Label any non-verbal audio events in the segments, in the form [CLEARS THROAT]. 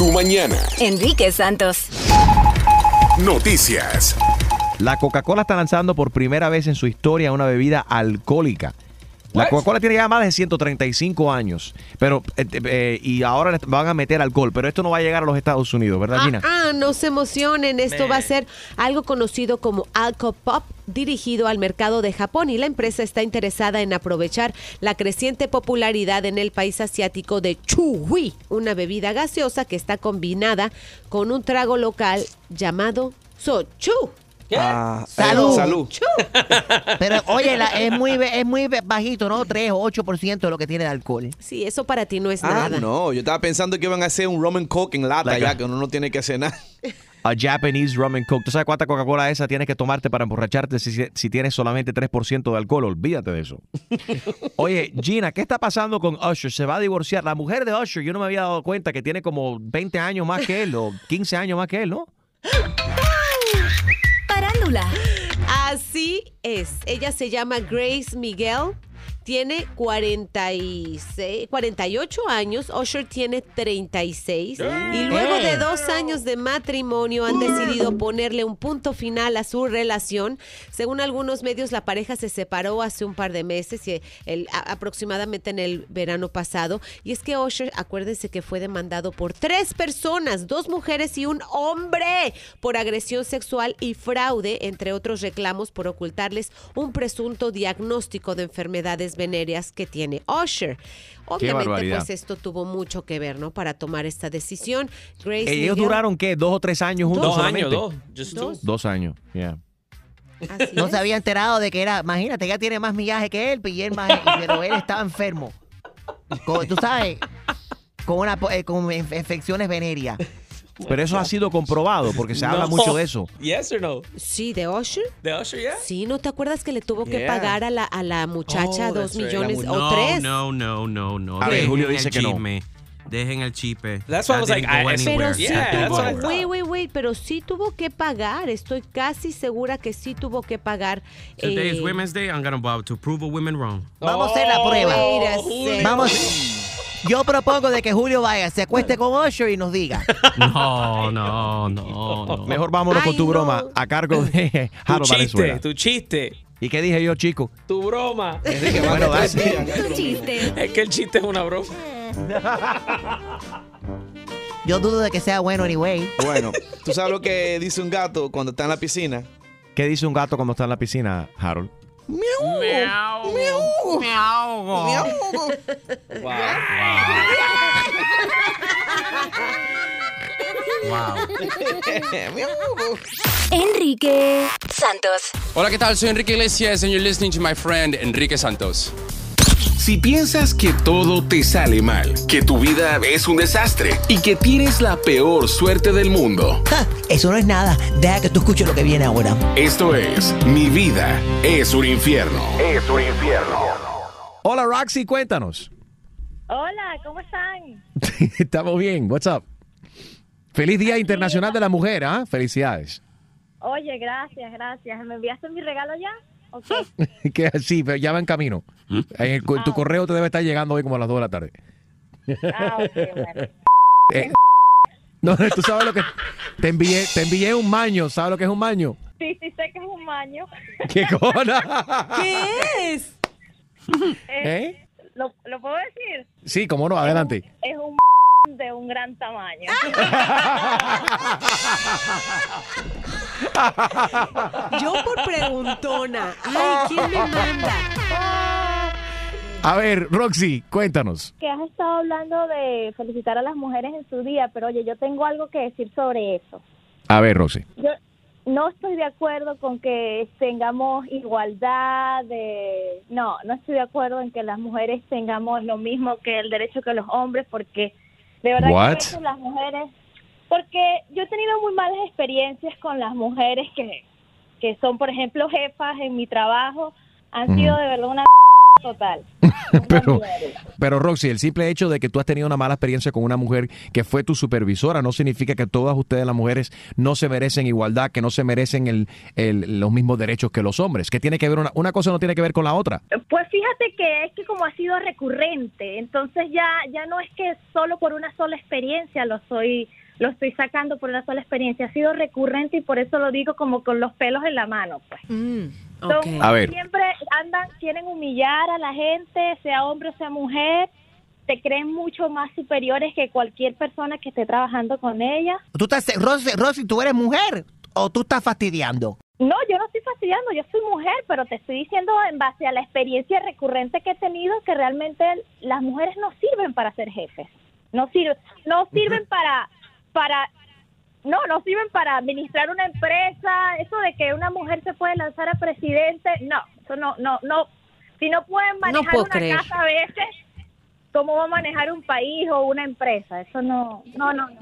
tu mañana. Enrique Santos. Noticias. La Coca-Cola está lanzando por primera vez en su historia una bebida alcohólica. La Coca-Cola tiene ya más de 135 años, pero eh, eh, y ahora le van a meter alcohol, pero esto no va a llegar a los Estados Unidos, ¿verdad, Gina? Ah, ah, no se emocionen, esto va a ser algo conocido como Alcopop dirigido al mercado de Japón y la empresa está interesada en aprovechar la creciente popularidad en el país asiático de Chuhui, una bebida gaseosa que está combinada con un trago local llamado Sochu. Ah, eh, Salud. salud. Pero oye, la- es, muy, es muy bajito, ¿no? 3 o 8% de lo que tiene de alcohol. Sí, eso para ti no es Ah, nada. no, yo estaba pensando que iban a hacer un rum and coke en lata Like ya, a- que uno no tiene que hacer nada. [LAUGHS] A Japanese Rum and Coke. ¿Tú sabes cuánta Coca-Cola esa tienes que tomarte para emborracharte si, si tienes solamente 3% de alcohol? Olvídate de eso. [LAUGHS] Oye, Gina, ¿qué está pasando con Usher? Se va a divorciar. La mujer de Usher, yo no me había dado cuenta que tiene como 20 años más que él o 15 años más que él, ¿no? Parándula. Así es. Ella se llama Grace Miguel. Tiene 46, 48 años. Usher tiene 36. Y luego de dos años de matrimonio han decidido ponerle un punto final a su relación. Según algunos medios, la pareja se separó hace un par de meses, y el- a- aproximadamente en el verano pasado. Y es que Usher, acuérdense que fue demandado por tres personas, dos mujeres y un hombre, por agresión sexual y fraude, entre otros reclamos por ocultarles un presunto diagnóstico de enfermedades venéreas que tiene Usher. Obviamente, pues esto tuvo mucho que ver, ¿no? Para tomar esta decisión. Grace Ellos Miguel- duraron, ¿qué? ¿Dos o tres años juntos Dos solamente? años, dos. Just two. Dos. Dos años, yeah. Así No es. se había enterado de que era, imagínate, ella tiene más millaje que él, y él más, [LAUGHS] pero él estaba enfermo. Con- Tú sabes, con, una, po- eh, con inf- infecciones venéreas. Pero eso ha sido comprobado porque se habla No. mucho de eso. Yes or no? Sí, de Usher. De Usher, yeah? Sí, ¿no te acuerdas que le tuvo que Yeah. pagar a la, a la muchacha Oh, dos that's right. millones La o no, tres? No, no, no, no. A ver, Dejen Julio dice que no. Dejen el chisme. That's why I was like, I- anywhere. Pero sí Yeah, tuvo, wait, wait, wait, pero sí tuvo que pagar. Estoy casi segura que sí tuvo que pagar. Today is eh, Women's Day. I'm gonna vow to prove a women wrong. Vamos a hacer la prueba. wait a second. Vamos. Yo propongo de que Julio vaya, se acueste con Usher y nos diga. [LAUGHS] No, no, no, no. Mejor vámonos con tu no. broma a cargo de [LAUGHS] Tu Harold chiste, Valenzuela. tu chiste, ¿Y qué dije yo, chico? tu broma. [LAUGHS] Bueno. Tu chiste. Es que el chiste es una broma. Yo dudo de que sea bueno anyway. Bueno, ¿tú sabes lo que dice un gato cuando está en la piscina? ¿Qué dice un gato cuando está en la piscina, Harold? Miau. Miau. Wow. Enrique Santos. Hola, ¿qué tal? Soy Enrique Iglesias and you're listening to my friend Enrique Santos. Si piensas que todo te sale mal, que tu vida es un desastre y que tienes la peor suerte del mundo, Ja, eso no es nada. Deja que tú escuches lo que viene ahora. esto es Mi vida es un infierno. Es un infierno. Hola, Roxy, cuéntanos. Hola, ¿cómo están? [LAUGHS] Estamos bien. What's up? Feliz Día Internacional de la Mujer, ¿ah? Felicidades. Oye, gracias, gracias. ¿Me enviaste mi regalo ya? Ok. [LAUGHS] que sí, pero ya va en camino. En el- tu correo te debe estar llegando hoy como a las 2 de la tarde. Ah, ok, bueno. [LAUGHS] Eh, no, [LAUGHS] tú sabes lo que te envié, te envié un maño, ¿sabes lo que es un maño? Sí, sí, sé que es un maño. ¿Qué cona? ¿Qué es? ¿Eh? ¿Lo, ¿Lo puedo decir? Sí, cómo no, adelante. Es un de un gran tamaño. [LAUGHS] Yo por preguntona. Ay, ¿quién me manda? A ver, Roxy, cuéntanos. que has estado hablando de felicitar a las mujeres en su día, pero oye, yo tengo algo que decir sobre eso. A ver, Roxy. Yo no estoy de acuerdo con que tengamos igualdad de... No, no estoy de acuerdo en que las mujeres tengamos lo mismo que el derecho que los hombres, porque de verdad que las mujeres... Porque yo he tenido muy malas experiencias con las mujeres que, que son, por ejemplo, jefas en mi trabajo. Han sido de verdad una [LAUGHS] total. [LAUGHS] Pero, pero Roxy, el simple hecho de que tú has tenido una mala experiencia con una mujer que fue tu supervisora no significa que todas ustedes las mujeres no se merecen igualdad, que no se merecen el, el- los mismos derechos que los hombres. Que tiene que ver una, una cosa no tiene que ver con la otra. Pues fíjate que es que como ha sido recurrente, entonces ya ya no es que solo por una sola experiencia lo soy lo estoy sacando por una sola experiencia, ha sido recurrente y por eso lo digo como con los pelos en la mano, pues. A ver. Siempre andan, quieren humillar a la gente, sea hombre o sea mujer, se creen mucho más superiores que cualquier persona que esté trabajando con ella. ¿Tú estás, Rosy, Rosy, tú eres mujer o tú estás fastidiando? No, yo no estoy fastidiando, yo soy mujer, pero te estoy diciendo en base a la experiencia recurrente que he tenido que realmente las mujeres no sirven para ser jefes. No sirven, no sirven para para no, no sirven para administrar una empresa, eso de que una mujer se puede lanzar a presidente, no, eso no no no si no pueden manejar una creer. casa a veces, ¿cómo va a manejar un país o una empresa? Eso no no no. no.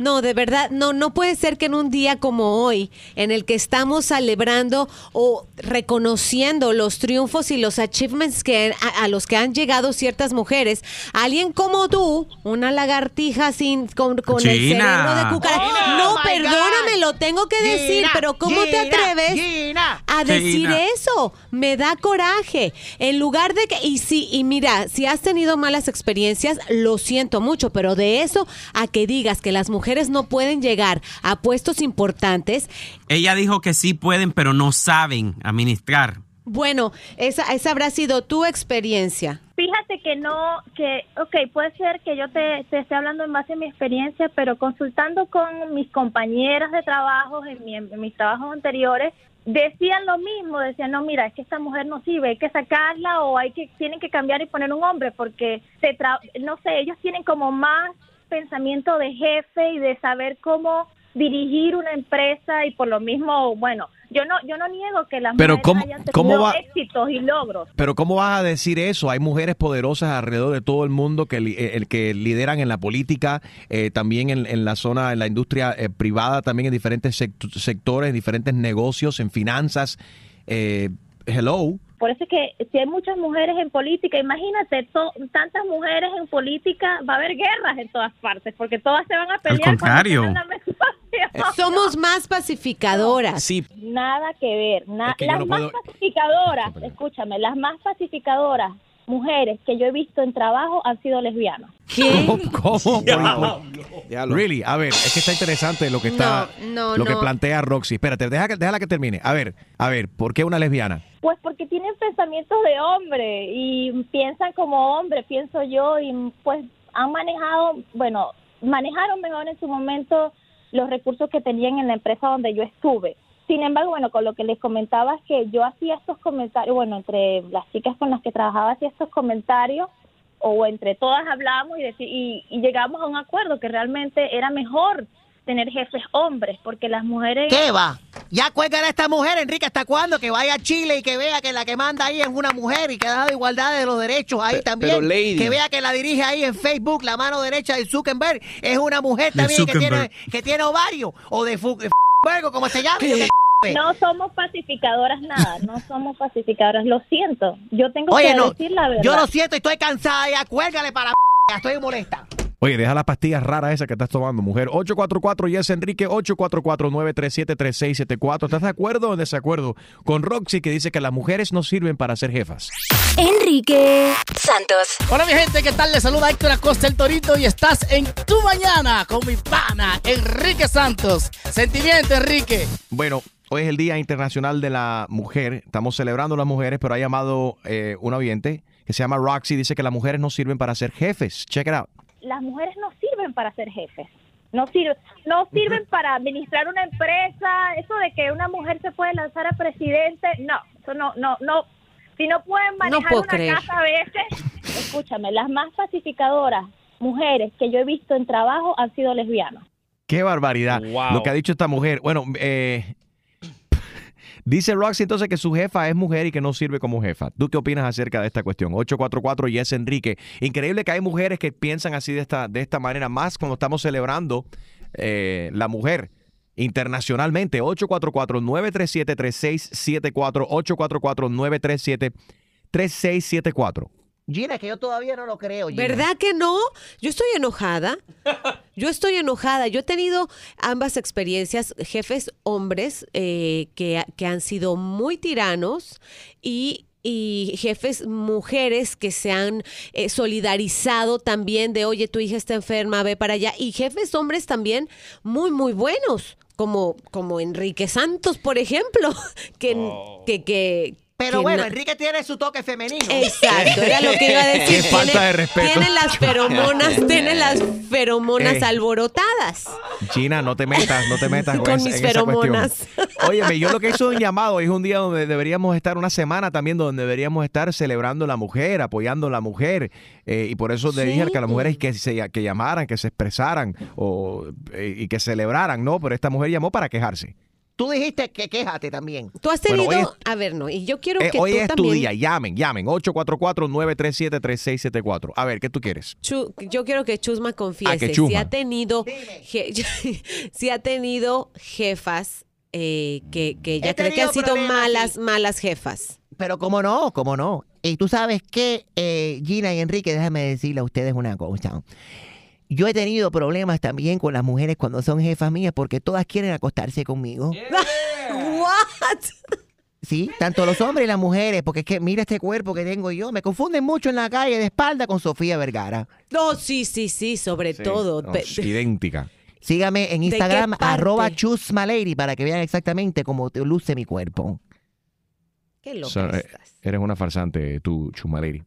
No, de verdad, no, no puede ser que en un día como hoy, en el que estamos celebrando o reconociendo los triunfos y los achievements que a, a los que han llegado ciertas mujeres, alguien como tú, una lagartija sin con, con el cerebro de cucaracha. Oh, no, perdóname, God. lo tengo que decir, Gina, pero ¿cómo te atreves Gina. a decir Gina. eso? Me da coraje. En lugar de que y sí, y mira, si has tenido malas experiencias, lo siento mucho, pero de eso a que digas que las mujeres no pueden llegar a puestos importantes, Ella dijo que sí pueden, pero no saben administrar. bueno, esa, esa habrá sido tu experiencia. Fíjate que no, que, ok, puede ser que yo te, te esté hablando en base a mi experiencia, pero consultando con mis compañeras de trabajo en, mi- en mis trabajos anteriores, decían lo mismo, decían, no, mira, es que esta mujer no sirve, hay que sacarla o hay que, tienen que cambiar y poner un hombre porque, se tra- no sé, ellos tienen como más pensamiento de jefe y de saber cómo dirigir una empresa y por lo mismo, bueno, yo no yo no niego que las Pero mujeres ¿cómo- hayan tenido cómo va- éxitos y logros. Pero ¿cómo vas a decir eso? Hay mujeres poderosas alrededor de todo el mundo que, li- eh, el que lideran en la política, eh, también en, en la zona, en la industria eh, privada, también en diferentes sect- sectores, en diferentes negocios, en finanzas. Eh, hello. Por eso es que si hay muchas mujeres en política, imagínate, to- tantas mujeres en política, va a haber guerras en todas partes, porque todas se van a pelear. cuando contrario. la opción. Somos más pacificadoras. Sí, Nada que ver. na- Es que yo las no más puedo- pacificadoras, escúchame, las más pacificadoras mujeres que yo he visto en trabajo han sido lesbianas. ¿Qué? [LAUGHS] ¿Cómo? ¿Cómo? Lo- Really, a ver, es que está interesante lo que está, No, no, lo que no. plantea Roxy. Espérate, deja que, déjala que termine. A ver, a ver, ¿por qué una lesbiana? Pues porque tienen pensamientos de hombre y piensan como hombre, pienso yo, y pues han manejado, bueno, manejaron mejor en su momento los recursos que tenían en la empresa donde yo estuve. Sin embargo, bueno, con lo que les comentaba es que yo hacía estos comentarios, bueno, entre las chicas con las que trabajaba hacía estos comentarios, o entre todas hablábamos y, y, y llegamos a un acuerdo que realmente era mejor tener jefes hombres, porque las mujeres... ¿Qué va? Ya cuelgan a esta mujer, Enrique, ¿hasta cuándo? Que vaya a Chile y que vea que la que manda ahí es una mujer y que da igualdad de los derechos ahí Pe- también. pero, lady. Que vea que la dirige ahí en Facebook, la mano derecha de Zuckerberg, es una mujer también que tiene, que tiene ovario. O de, f- como se llame. No somos pacificadoras nada, no somos pacificadoras, lo siento. Yo tengo Oye, que no, decir la verdad. yo lo siento, estoy cansada, ya cuélgale para la ya estoy molesta. Oye, deja las pastillas raras esas que estás tomando, mujer. 844 Yes Enrique, 844-937-3674. ¿Estás de acuerdo o en desacuerdo con Roxy que dice que las mujeres no sirven para ser jefas? Enrique Santos. Hola mi gente, ¿qué tal? Les saluda Héctor Acosta el Torito y estás en Tu Mañana con mi pana Enrique Santos. Sentimiento, Enrique. Bueno, hoy es el Día Internacional de la Mujer. Estamos celebrando a las mujeres, pero ha llamado eh, un oyente que se llama Roxy. Dice que las mujeres no sirven para ser jefes. Check it out. Las mujeres no sirven para ser jefes. No sirven, no sirven para administrar una empresa, eso de que una mujer se puede lanzar a presidente, no, eso no, no, no. Si no pueden manejar una creer. casa a veces, [LAUGHS] escúchame, las más pacificadoras mujeres que yo he visto en trabajo han sido lesbianas. Qué barbaridad. Wow. Lo que ha dicho esta mujer. Bueno, eh, dice Roxy entonces que su jefa es mujer y que no sirve como jefa. ¿Tú qué opinas acerca de esta cuestión? 844 Yes Enrique. Increíble que hay mujeres que piensan así de esta, de esta manera, más cuando estamos celebrando eh, la mujer internacionalmente. 844-937-3674. 844-937-3674. Gina, que yo todavía no lo creo. Gina. ¿Verdad que no? Yo estoy enojada. [LAUGHS] Yo estoy enojada. Yo he tenido ambas experiencias, jefes hombres eh, que, que han sido muy tiranos y y jefes mujeres que se han eh, solidarizado también de, oye, tu hija está enferma, ve para allá. Y jefes hombres también muy, muy buenos, como, como Enrique Santos, por ejemplo, [LAUGHS] que, que, que, Pero bueno, Enrique tiene su toque femenino. Exacto, era lo que iba a [LAUGHS] decir. Qué falta de respeto. Tiene las feromonas, [LAUGHS] tiene las feromonas Eh. alborotadas. Gina, no te metas, no te metas con, Con mis en esa cuestión. feromonas. [LAUGHS] Óyeme, yo lo que hice un llamado, es un día donde deberíamos estar, una semana también donde deberíamos estar celebrando a la mujer, apoyando a la mujer, eh, y por eso le dije que a las mujeres que se que llamaran, que se expresaran o, eh, y que celebraran, ¿no? Pero esta mujer llamó para quejarse. Tú dijiste que quéjate también. Tú has Bueno, tenido, a ver, no, y yo quiero Eh, que hoy tú es tu día, llamen, llamen, 844-937-3674. A ver, ¿qué tú quieres? Chu- yo quiero que Chusma confiese Ah, que si Chusma. ha tenido, je- [LAUGHS] si ha tenido jefas eh, que, que ella He cree que han tenido sido malas, malas jefas. Pero cómo no, cómo no. Y tú sabes que, eh, Gina y Enrique, déjame decirle a ustedes una cosa. Yo he tenido problemas también con las mujeres cuando son jefas mías porque todas quieren acostarse conmigo. [LAUGHS] What? Sí, tanto los hombres y las mujeres, porque es que mira este cuerpo que tengo yo. Me confunden mucho en la calle de espalda con Sofía Vergara. No, sí, sí, sí, sobre todo. No, [LAUGHS] idéntica. Sígame en ¿De qué Instagram, arroba chusmalady, para que vean exactamente cómo te luce mi cuerpo. Qué loca So, eh, estás. eres una farsante, tú, Chumaleri.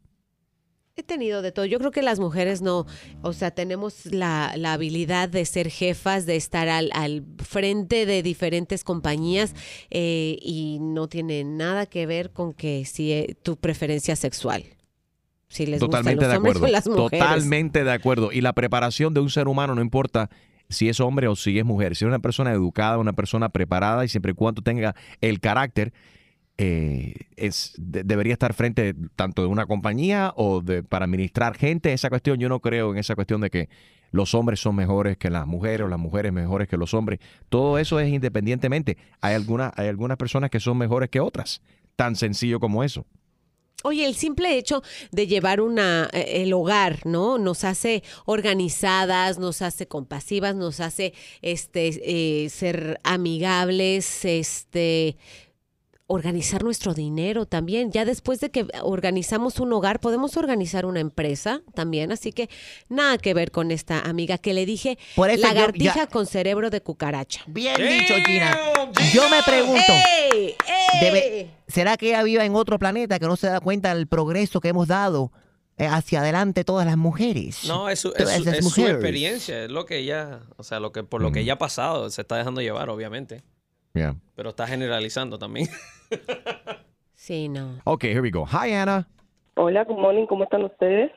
He tenido de todo. Yo creo que las mujeres no, o sea, tenemos la, la habilidad de ser jefas, de estar al, al frente de diferentes compañías eh, y no tiene nada que ver con que si eh, tu preferencia sexual. Si les Totalmente gustan de los hombres acuerdo. las mujeres. Totalmente de acuerdo. Y la preparación de un ser humano no importa si es hombre o si es mujer. Si es una persona educada, una persona preparada y siempre y cuando tenga el carácter, eh, es, de- debería estar frente tanto de una compañía o de, para administrar gente. Esa cuestión, yo no creo en esa cuestión de que los hombres son mejores que las mujeres o las mujeres mejores que los hombres. Todo eso es independientemente. Hay algunas, hay algunas personas que son mejores que otras. Tan sencillo como eso. Oye, el simple hecho de llevar una eh, el hogar, ¿no? Nos hace organizadas, nos hace compasivas, nos hace este eh, ser amigables, este organizar nuestro dinero también. Ya después de que organizamos un hogar, podemos organizar una empresa también. Así que nada que ver con esta amiga que le dije Por eso yo- lagartija ya- con cerebro de cucaracha. Bien dicho, Gina. Yo me pregunto, ¡Ey! ¡Ey! debe- ¿será que ella vive en otro planeta que no se da cuenta del progreso que hemos dado eh, hacia adelante todas las mujeres? No, es su, es su- es experiencia, es lo que ella, o sea, lo que por lo que ella ha pasado, se está dejando llevar, obviamente. Yeah. Pero está generalizando también. [LAUGHS] Sí, no. Ok, here we go. Hi, Ana. Hola, good morning, ¿cómo están ustedes?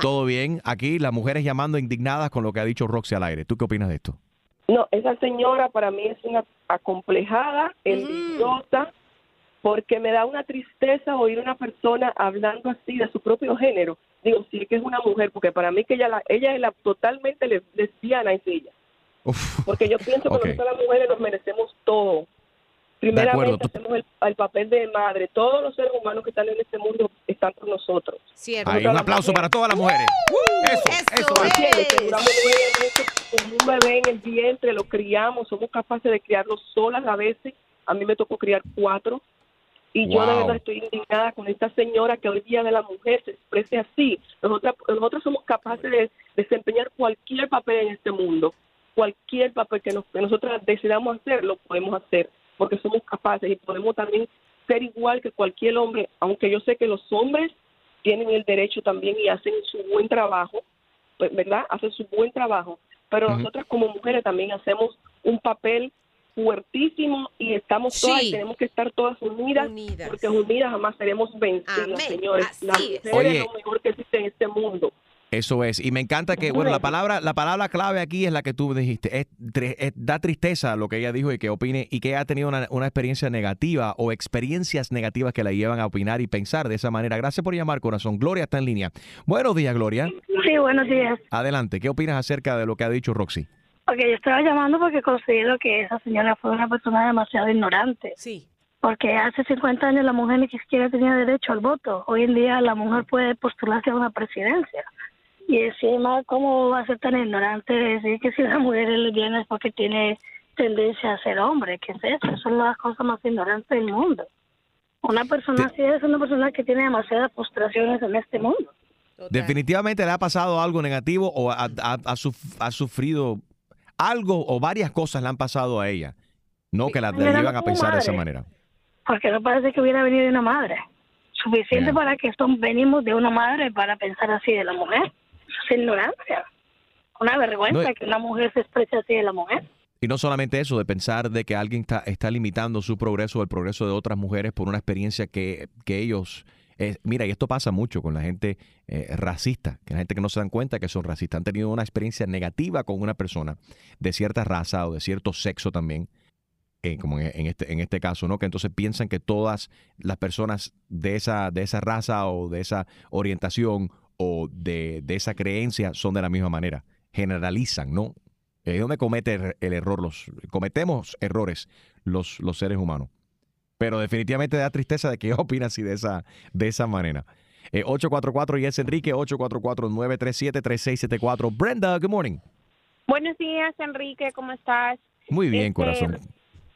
Todo bien. Aquí las mujeres llamando indignadas con lo que ha dicho Roxy al aire. ¿Tú qué opinas de esto? No, esa señora para mí es una acomplejada, envidiosa, porque me da una tristeza oír una persona hablando así de su propio género. Digo, sí que es una mujer, porque para mí que ella, la, ella es la totalmente les- lesbiana, es ella. Porque yo pienso que Ok. nosotros las mujeres nos merecemos todo. Primeramente hacemos el, el papel de madre. Todos los seres humanos que están en este mundo están por nosotros. Cierto. Hay un aplauso para todas las mujeres. Eso, eso. ¿Me entiendes? Que duramos nueve meses con un bebé en el vientre, lo criamos, somos capaces de criarlo solas a veces. A mí me tocó criar cuatro. Y yo de verdad estoy indignada con esta señora que hoy día de la mujer se exprese así. Nosotras, nosotros somos capaces de desempeñar cualquier papel en este mundo. Cualquier papel que, nos, que nosotros decidamos hacer, lo podemos hacer, porque somos capaces y podemos también ser igual que cualquier hombre, aunque yo sé que los hombres tienen el derecho también y hacen su buen trabajo, pues, ¿verdad? Hacen su buen trabajo, pero Ujú. nosotras como mujeres también hacemos un papel fuertísimo y estamos todas Sí. y tenemos que estar todas unidas, porque unidas jamás seremos vencidas, Amén. señores. La Así es. Oye. es lo mejor que existe en este mundo. Eso es. Y me encanta que, bueno, la palabra, la palabra clave aquí es la que tú dijiste. Es, es- da tristeza lo que ella dijo y que opine y que ha tenido una, una experiencia negativa o experiencias negativas que la llevan a opinar y pensar de esa manera. Gracias por llamar, corazón. Gloria está en línea. Buenos días, Gloria. Sí, buenos días. Adelante. ¿Qué opinas acerca de lo que ha dicho Roxy? Ok, yo estaba llamando porque considero que esa señora fue una persona demasiado ignorante. Sí. Porque hace 50 años la mujer ni siquiera tenía derecho al voto. Hoy en día la mujer puede postularse a una presidencia. Y encima, ¿cómo va a ser tan ignorante decir que si la mujer es lesbiana es porque tiene tendencia a ser hombre? ¿Qué es eso? Es las cosas más ignorantes del mundo. Una persona así es una persona que tiene demasiadas frustraciones en este mundo. Definitivamente le ha pasado algo negativo o ha, ha- ha suf- ha sufrido algo o varias cosas le han pasado a ella. No que la, la llevan a pensar de esa manera. Porque no parece que hubiera venido de una madre. Suficiente para que son, venimos de una madre para pensar así de la mujer. Ignorancia. Una vergüenza No, que una mujer se exprese así de la mujer. Y no solamente eso, de pensar de que alguien está, está limitando su progreso o el progreso de otras mujeres por una experiencia que, que ellos... eh, mira, y esto pasa mucho con la gente eh, racista, que la gente que no se dan cuenta que son racistas, han tenido una experiencia negativa con una persona de cierta raza o de cierto sexo también, eh, como en, en este, en este caso, ¿no? Que entonces piensan que todas las personas de esa, de esa raza o de esa orientación o de, de esa creencia son de la misma manera. Generalizan, ¿no? Es donde comete el, error. Los, cometemos errores los, los seres humanos. Pero definitivamente da tristeza de que [LAUGHS] ella opina así de esa, de esa manera. Eh, 844 y es Enrique, 844-937-3674. Brenda, good morning. Buenos días, Enrique, ¿cómo estás? Muy bien, Este, corazón.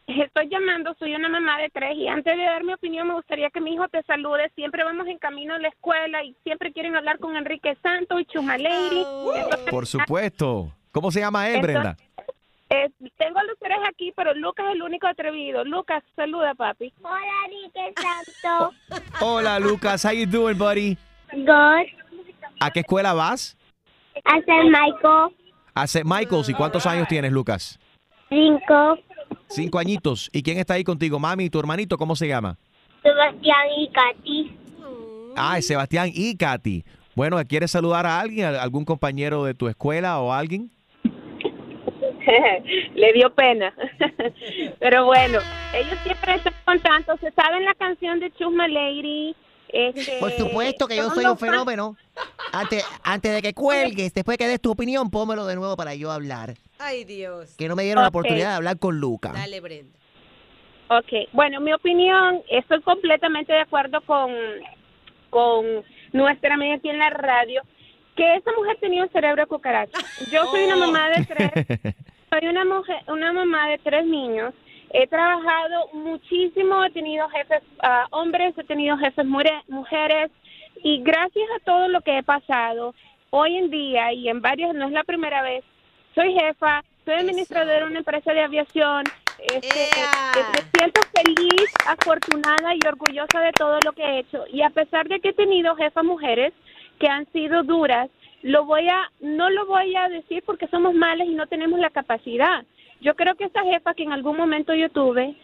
Estoy llamando, soy una mamá de tres y antes de dar mi opinión me gustaría que mi hijo te salude. Siempre vamos en camino a la escuela y siempre quieren hablar con Enrique Santos y Chuma Lady. Entonces, Por supuesto. ¿Cómo se llama él, Brenda? eh, tengo a los tres aquí, pero Lucas es el único atrevido. Lucas, saluda, papi. Hola, Enrique Santos. [LAUGHS] Hola, Lucas. How you doing, buddy? Good. ¿A qué escuela vas? A San Michael. A St. Michael's. ¿Y cuántos años tienes, Lucas? Cinco. Cinco añitos. ¿Y quién está ahí contigo? Mami, ¿y tu hermanito cómo se llama? Sebastián y Katy. Ah, es Sebastián y Katy. Bueno, ¿quieres saludar a alguien, a algún compañero de tu escuela o alguien? [LAUGHS] Le dio pena. [LAUGHS] Pero bueno, ellos siempre están contentos. Se saben la canción de Chusma Lady. Este, Por supuesto que yo soy un fenómeno. Antes, antes de que cuelgues, después que des tu opinión, pónmelo de nuevo para yo hablar. Ay, Dios. Que no me dieron la Ok. oportunidad de hablar con Luca. Dale, Brenda. Ok, bueno, mi opinión, estoy completamente de acuerdo con, con nuestra amiga aquí en la radio, que esa mujer tenía un cerebro de cucaracha. Yo soy una [LAUGHS] mamá de tres, soy una mujer, una mamá de tres niños. He trabajado muchísimo, he tenido jefes ah, hombres, he tenido jefes mujeres y gracias a todo lo que he pasado hoy en día y en varios, no es la primera vez, soy jefa, soy administradora de una empresa de aviación, este, eh, me siento feliz, afortunada y orgullosa de todo lo que he hecho y a pesar de que he tenido jefas mujeres que han sido duras, lo voy a no lo voy a decir porque somos malas y no tenemos la capacidad. Yo creo que esta jefa que en algún momento yo tuve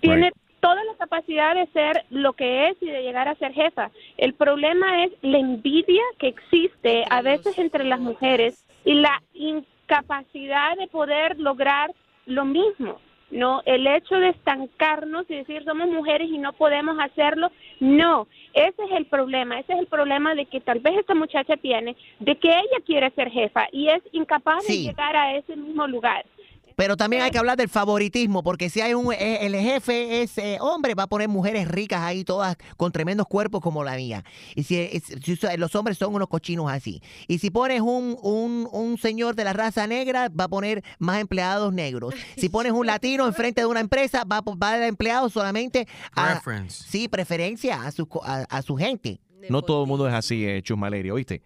tiene toda la capacidad de ser lo que es y de llegar a ser jefa. El problema es la envidia que existe a veces entre las mujeres y la incapacidad de poder lograr lo mismo. No, el hecho de estancarnos y decir somos mujeres y no podemos hacerlo, no, ese es el problema, ese es el problema de que tal vez esta muchacha tiene, de que ella quiere ser jefa y es incapaz de llegar a ese mismo lugar. Pero también hay que hablar del favoritismo, porque si hay un eh, el jefe es eh, hombre, va a poner mujeres ricas ahí, todas con tremendos cuerpos como la mía. Y si, si los hombres son unos cochinos así. Y si pones un, un, un señor de la raza negra, va a poner más empleados negros. Si pones un latino enfrente de una empresa, va va a dar empleados solamente a, Preference. sí, preferencia a su, co- a, a su gente. No todo el mundo es así, eh, Chusmaleri, ¿oíste?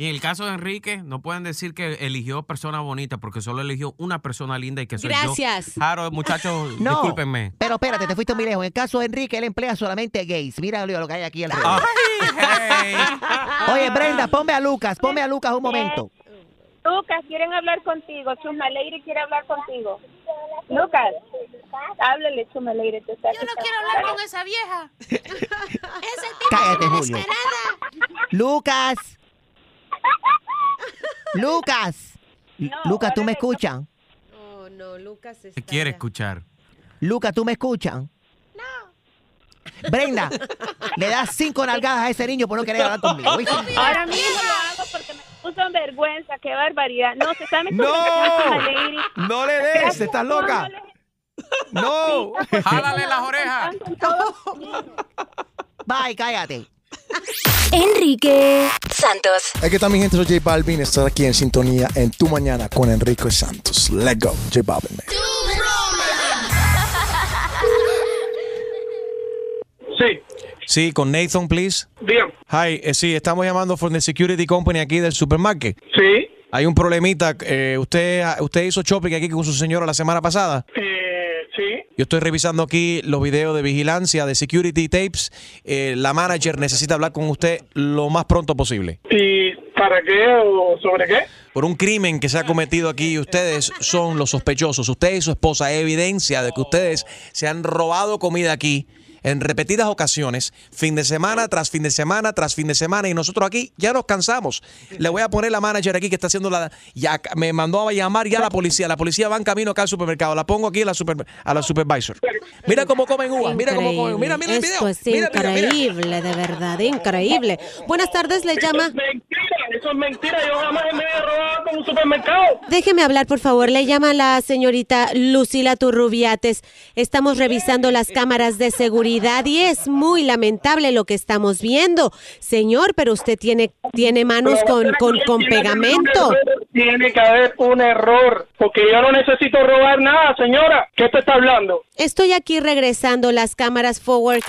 Y en el caso de Enrique, no pueden decir que eligió persona bonita porque solo eligió una persona linda y que soy Gracias. yo. Claro, muchachos, [LAUGHS] No. discúlpenme. Pero espérate, te fuiste muy lejos. En el caso de Enrique, él emplea solamente gays. Mira lo que hay aquí alrededor. Oye, Brenda, ponme a Lucas, ponme a Lucas un momento. Lucas, quieren hablar contigo. Chusma Leire quiere hablar contigo. Lucas, háblale, Chusma Leire. Yo no quiero hablar con esa vieja. Cállate, Julio. Lucas. Lucas. Lucas, ¿tú me escuchas? Oh, no, Lucas ¿Qué está... quiere escuchar? Lucas, ¿tú me escuchas? No. Brenda, le das cinco nalgadas a ese niño por no querer hablar conmigo. ¿oíste? Ahora mismo lo hago porque me puso en vergüenza. Qué barbaridad. No, se está metiendo ¡No! con Chusma Leire. No le des, estás loca. No. [LAUGHS] Jálale las orejas. Bye, cállate. Enrique Santos. Aquí está mi gente, soy J Balvin. Estar aquí en sintonía en Tu Mañana con Enrique Santos. Let's go, J Balvin. man. Sí. Sí, con Nathan, please. Bien. Hi, eh, sí, estamos llamando from the security company aquí del supermarket. Sí. Hay un problemita. eh, usted, usted hizo shopping aquí con su señora la semana pasada. Eh, sí. Yo estoy revisando aquí los videos de vigilancia de security tapes. Eh, la manager necesita hablar con usted lo más pronto posible. ¿Y para qué o sobre qué? Por un crimen que se ha cometido aquí, ustedes son los sospechosos. Usted y su esposa, evidencia de que ustedes se han robado comida aquí en repetidas ocasiones, fin de semana tras fin de semana tras fin de semana, y nosotros aquí ya nos cansamos. Le voy a poner la manager aquí que está haciendo la. Ya me mandó a llamar ya la policía. La policía va en camino acá al supermercado. La pongo aquí a la, super, a la supervisor. Mira cómo comen uvas. Mira cómo comen. Mira, mira el Esto video. es Mira, mira, mira. increíble, de verdad, increíble. Buenas tardes, le llama. Eso es mentira. Yo jamás me he robado con un supermercado. Déjeme hablar, por favor. Le llama la señorita Lucila Turrubiates. Estamos revisando las cámaras de seguridad y es muy lamentable lo que estamos viendo. Señor, pero usted tiene, tiene manos con, con, con pegamento. Tiene que haber un error. Porque yo no necesito robar nada, señora. ¿Qué te está hablando? Estoy aquí regresando las cámaras forward,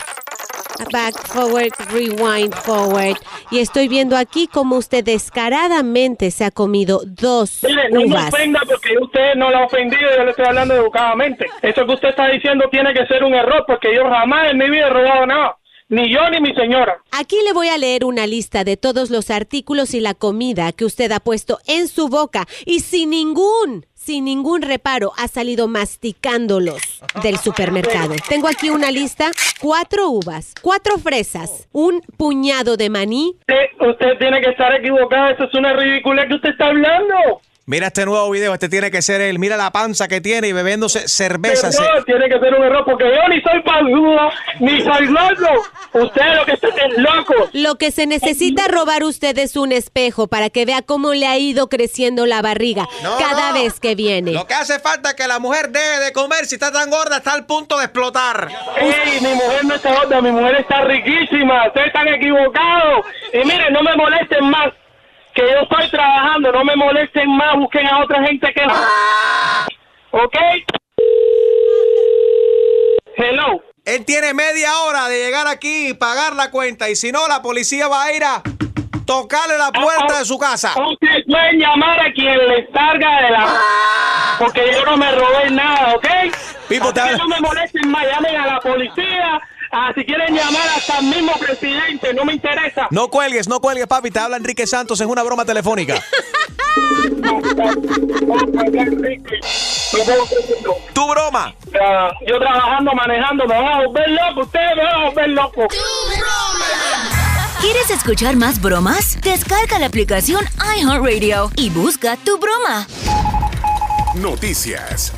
back, forward, rewind, forward. Y estoy viendo aquí cómo usted descaradamente se ha comido dos Mire, no me ofenda porque usted no la ha ofendido, yo le estoy hablando educadamente. Eso que usted está diciendo tiene que ser un error porque yo jamás en mi vida he robado nada. Ni yo ni mi señora. Aquí le voy a leer una lista de todos los artículos y la comida que usted ha puesto en su boca y sin ningún, sin ningún reparo ha salido masticándolos del supermercado. [LAUGHS] Tengo aquí una lista, cuatro uvas, cuatro fresas, un puñado de maní. Usted, usted tiene que estar equivocado, eso es una ridiculez que usted está hablando. Mira este nuevo video. Este tiene que ser él. Mira la panza que tiene y bebiéndose cerveza. Se- Error, tiene que ser un error porque yo ni soy paludo, ni soy loco. Usted lo que está es loco. Lo que se necesita robar usted es un espejo para que vea cómo le ha ido creciendo la barriga No, cada no. vez que viene. Lo que hace falta es que la mujer deje de comer. Si está tan gorda, está al punto de explotar. Ey, mi mujer no está gorda, mi mujer está riquísima. Ustedes están equivocados. Y miren, no me molesten más. Que yo estoy trabajando, no me molesten más. Busquen a otra gente que. ¿Ok? Hello. Él tiene media hora de llegar aquí y pagar la cuenta. Y si no, la policía va a ir a tocarle la puerta de su casa. Ustedes pueden llamar a quien les salga de la... Porque yo no me robé nada, ¿ok? Pipo, te no me molesten más, llamen a la policía. Ah, si quieren llamar hasta el mismo presidente, no me interesa. No cuelgues, no cuelgues, papi. Te habla Enrique Santos en una broma telefónica. Tu broma. Yo trabajando, manejando, me van a volver loco. Ustedes me van a volver loco. ¿Quieres escuchar más bromas? Descarga la aplicación iHeartRadio y busca tu broma. Noticias.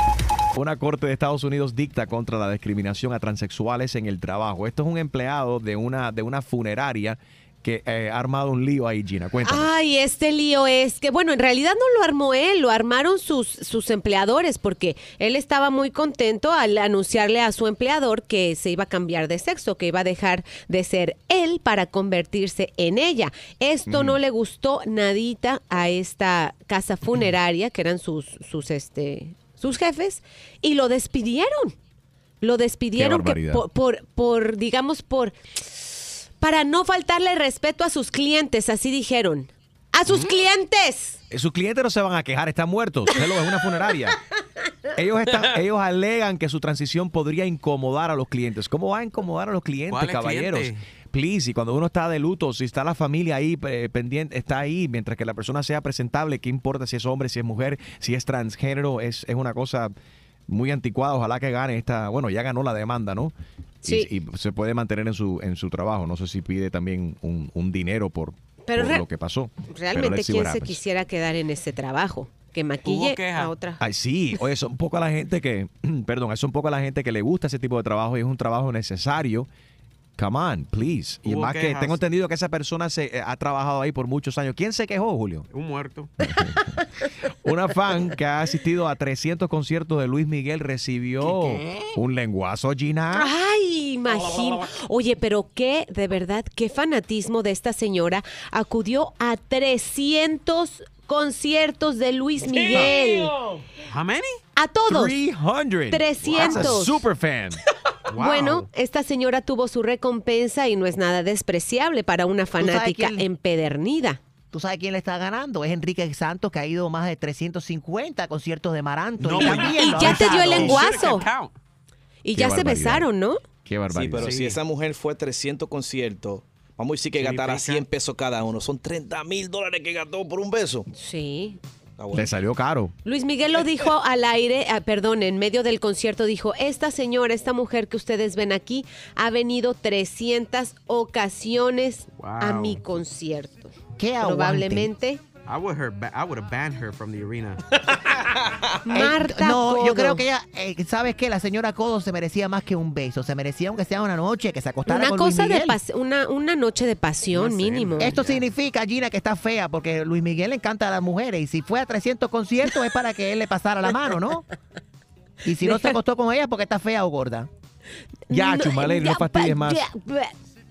Una corte de Estados Unidos dicta contra la discriminación a transexuales en el trabajo. Esto es un empleado de una, de una funeraria que eh, ha armado un lío ahí, Gina. Cuéntame. Ay, este lío es que, bueno, en realidad no lo armó él, lo armaron sus, sus empleadores, porque él estaba muy contento al anunciarle a su empleador que se iba a cambiar de sexo, que iba a dejar de ser él para convertirse en ella. Esto no le gustó nadita a esta casa funeraria, que eran sus, sus, este, sus jefes, y lo despidieron. Lo despidieron que por, por, por, digamos, por para no faltarle respeto a sus clientes, así dijeron. ¡A sus clientes! Eh, Sus clientes no se van a quejar, están muertos. Hello, es una funeraria. Ellos, están, [LAUGHS] ellos alegan que su transición podría incomodar a los clientes. ¿Cómo va a incomodar a los clientes, ¿Cuáles caballeros? Please, y cuando uno está de luto, si está la familia ahí eh, pendiente, está ahí, mientras que la persona sea presentable, ¿qué importa si es hombre, si es mujer, si es transgénero? Es, es una cosa muy anticuada. Ojalá que gane esta. Bueno, ya ganó la demanda, ¿no? Y- Sí. Y, se puede mantener en su, en su trabajo. No sé si pide también un, un dinero por, Pero por lo que pasó. Pero Realmente, ¿quién se happens. quisiera quedar en ese trabajo? Que maquille a otra. Ay, sí, oye, son un poco a la gente que, [CLEARS THROAT] perdón, es un poco a la gente que le gusta ese tipo de trabajo y es un trabajo necesario Come on, please. Y Hubo más que tengo entendido que esa persona se eh, ha trabajado ahí por muchos años. ¿Quién se quejó, Julio? Un muerto. [LAUGHS] Una fan que ha asistido a 300 conciertos de Luis Miguel recibió un lenguazo, Gina. Ay, imagino. Oye, pero qué, de verdad, qué fanatismo de esta señora. Acudió a 300 conciertos de Luis Miguel. How many? A todos. 300. 300. That's a super fan. [LAUGHS] Bueno, esta señora tuvo su recompensa y no es nada despreciable para una fanática quién- empedernida. ¿Tú sabes quién le está ganando? Es Enrique Santos, que ha ido a más de 350 conciertos de Maranto. No, y pues, también Y ya te dio el lenguazo. Y Qué ya se barbaridad. besaron, ¿no? Qué Sí, pero si esa mujer fue a 300 conciertos, vamos a decir que gastara 100 pesos cada uno. Son 30 mil dólares que gastó por un beso. Sí. Le salió caro. Luis Miguel lo dijo [LAUGHS] al aire, ah, perdón, en medio del concierto, dijo, esta señora, esta mujer que ustedes ven aquí, ha venido 300 ocasiones a mi concierto. ¿Qué aguante? Probablemente I would, her ba- I would have banned her from the arena. [LAUGHS] Marta no, yo creo que ella, eh, ¿sabes qué? La señora Codo se merecía más que un beso. Se merecía aunque sea una noche, que se acostara una con Luis cosa de Miguel. pas- una, una noche de pasión mínimo. Esto significa, Gina, que está fea, porque Luis Miguel le encanta a las mujeres. Y si fue a 300 conciertos es para que él le pasara la mano, ¿no? Y si no se [LAUGHS] acostó con ella, porque está fea o gorda. Ya, No, Chumale, no fastidies más. ya,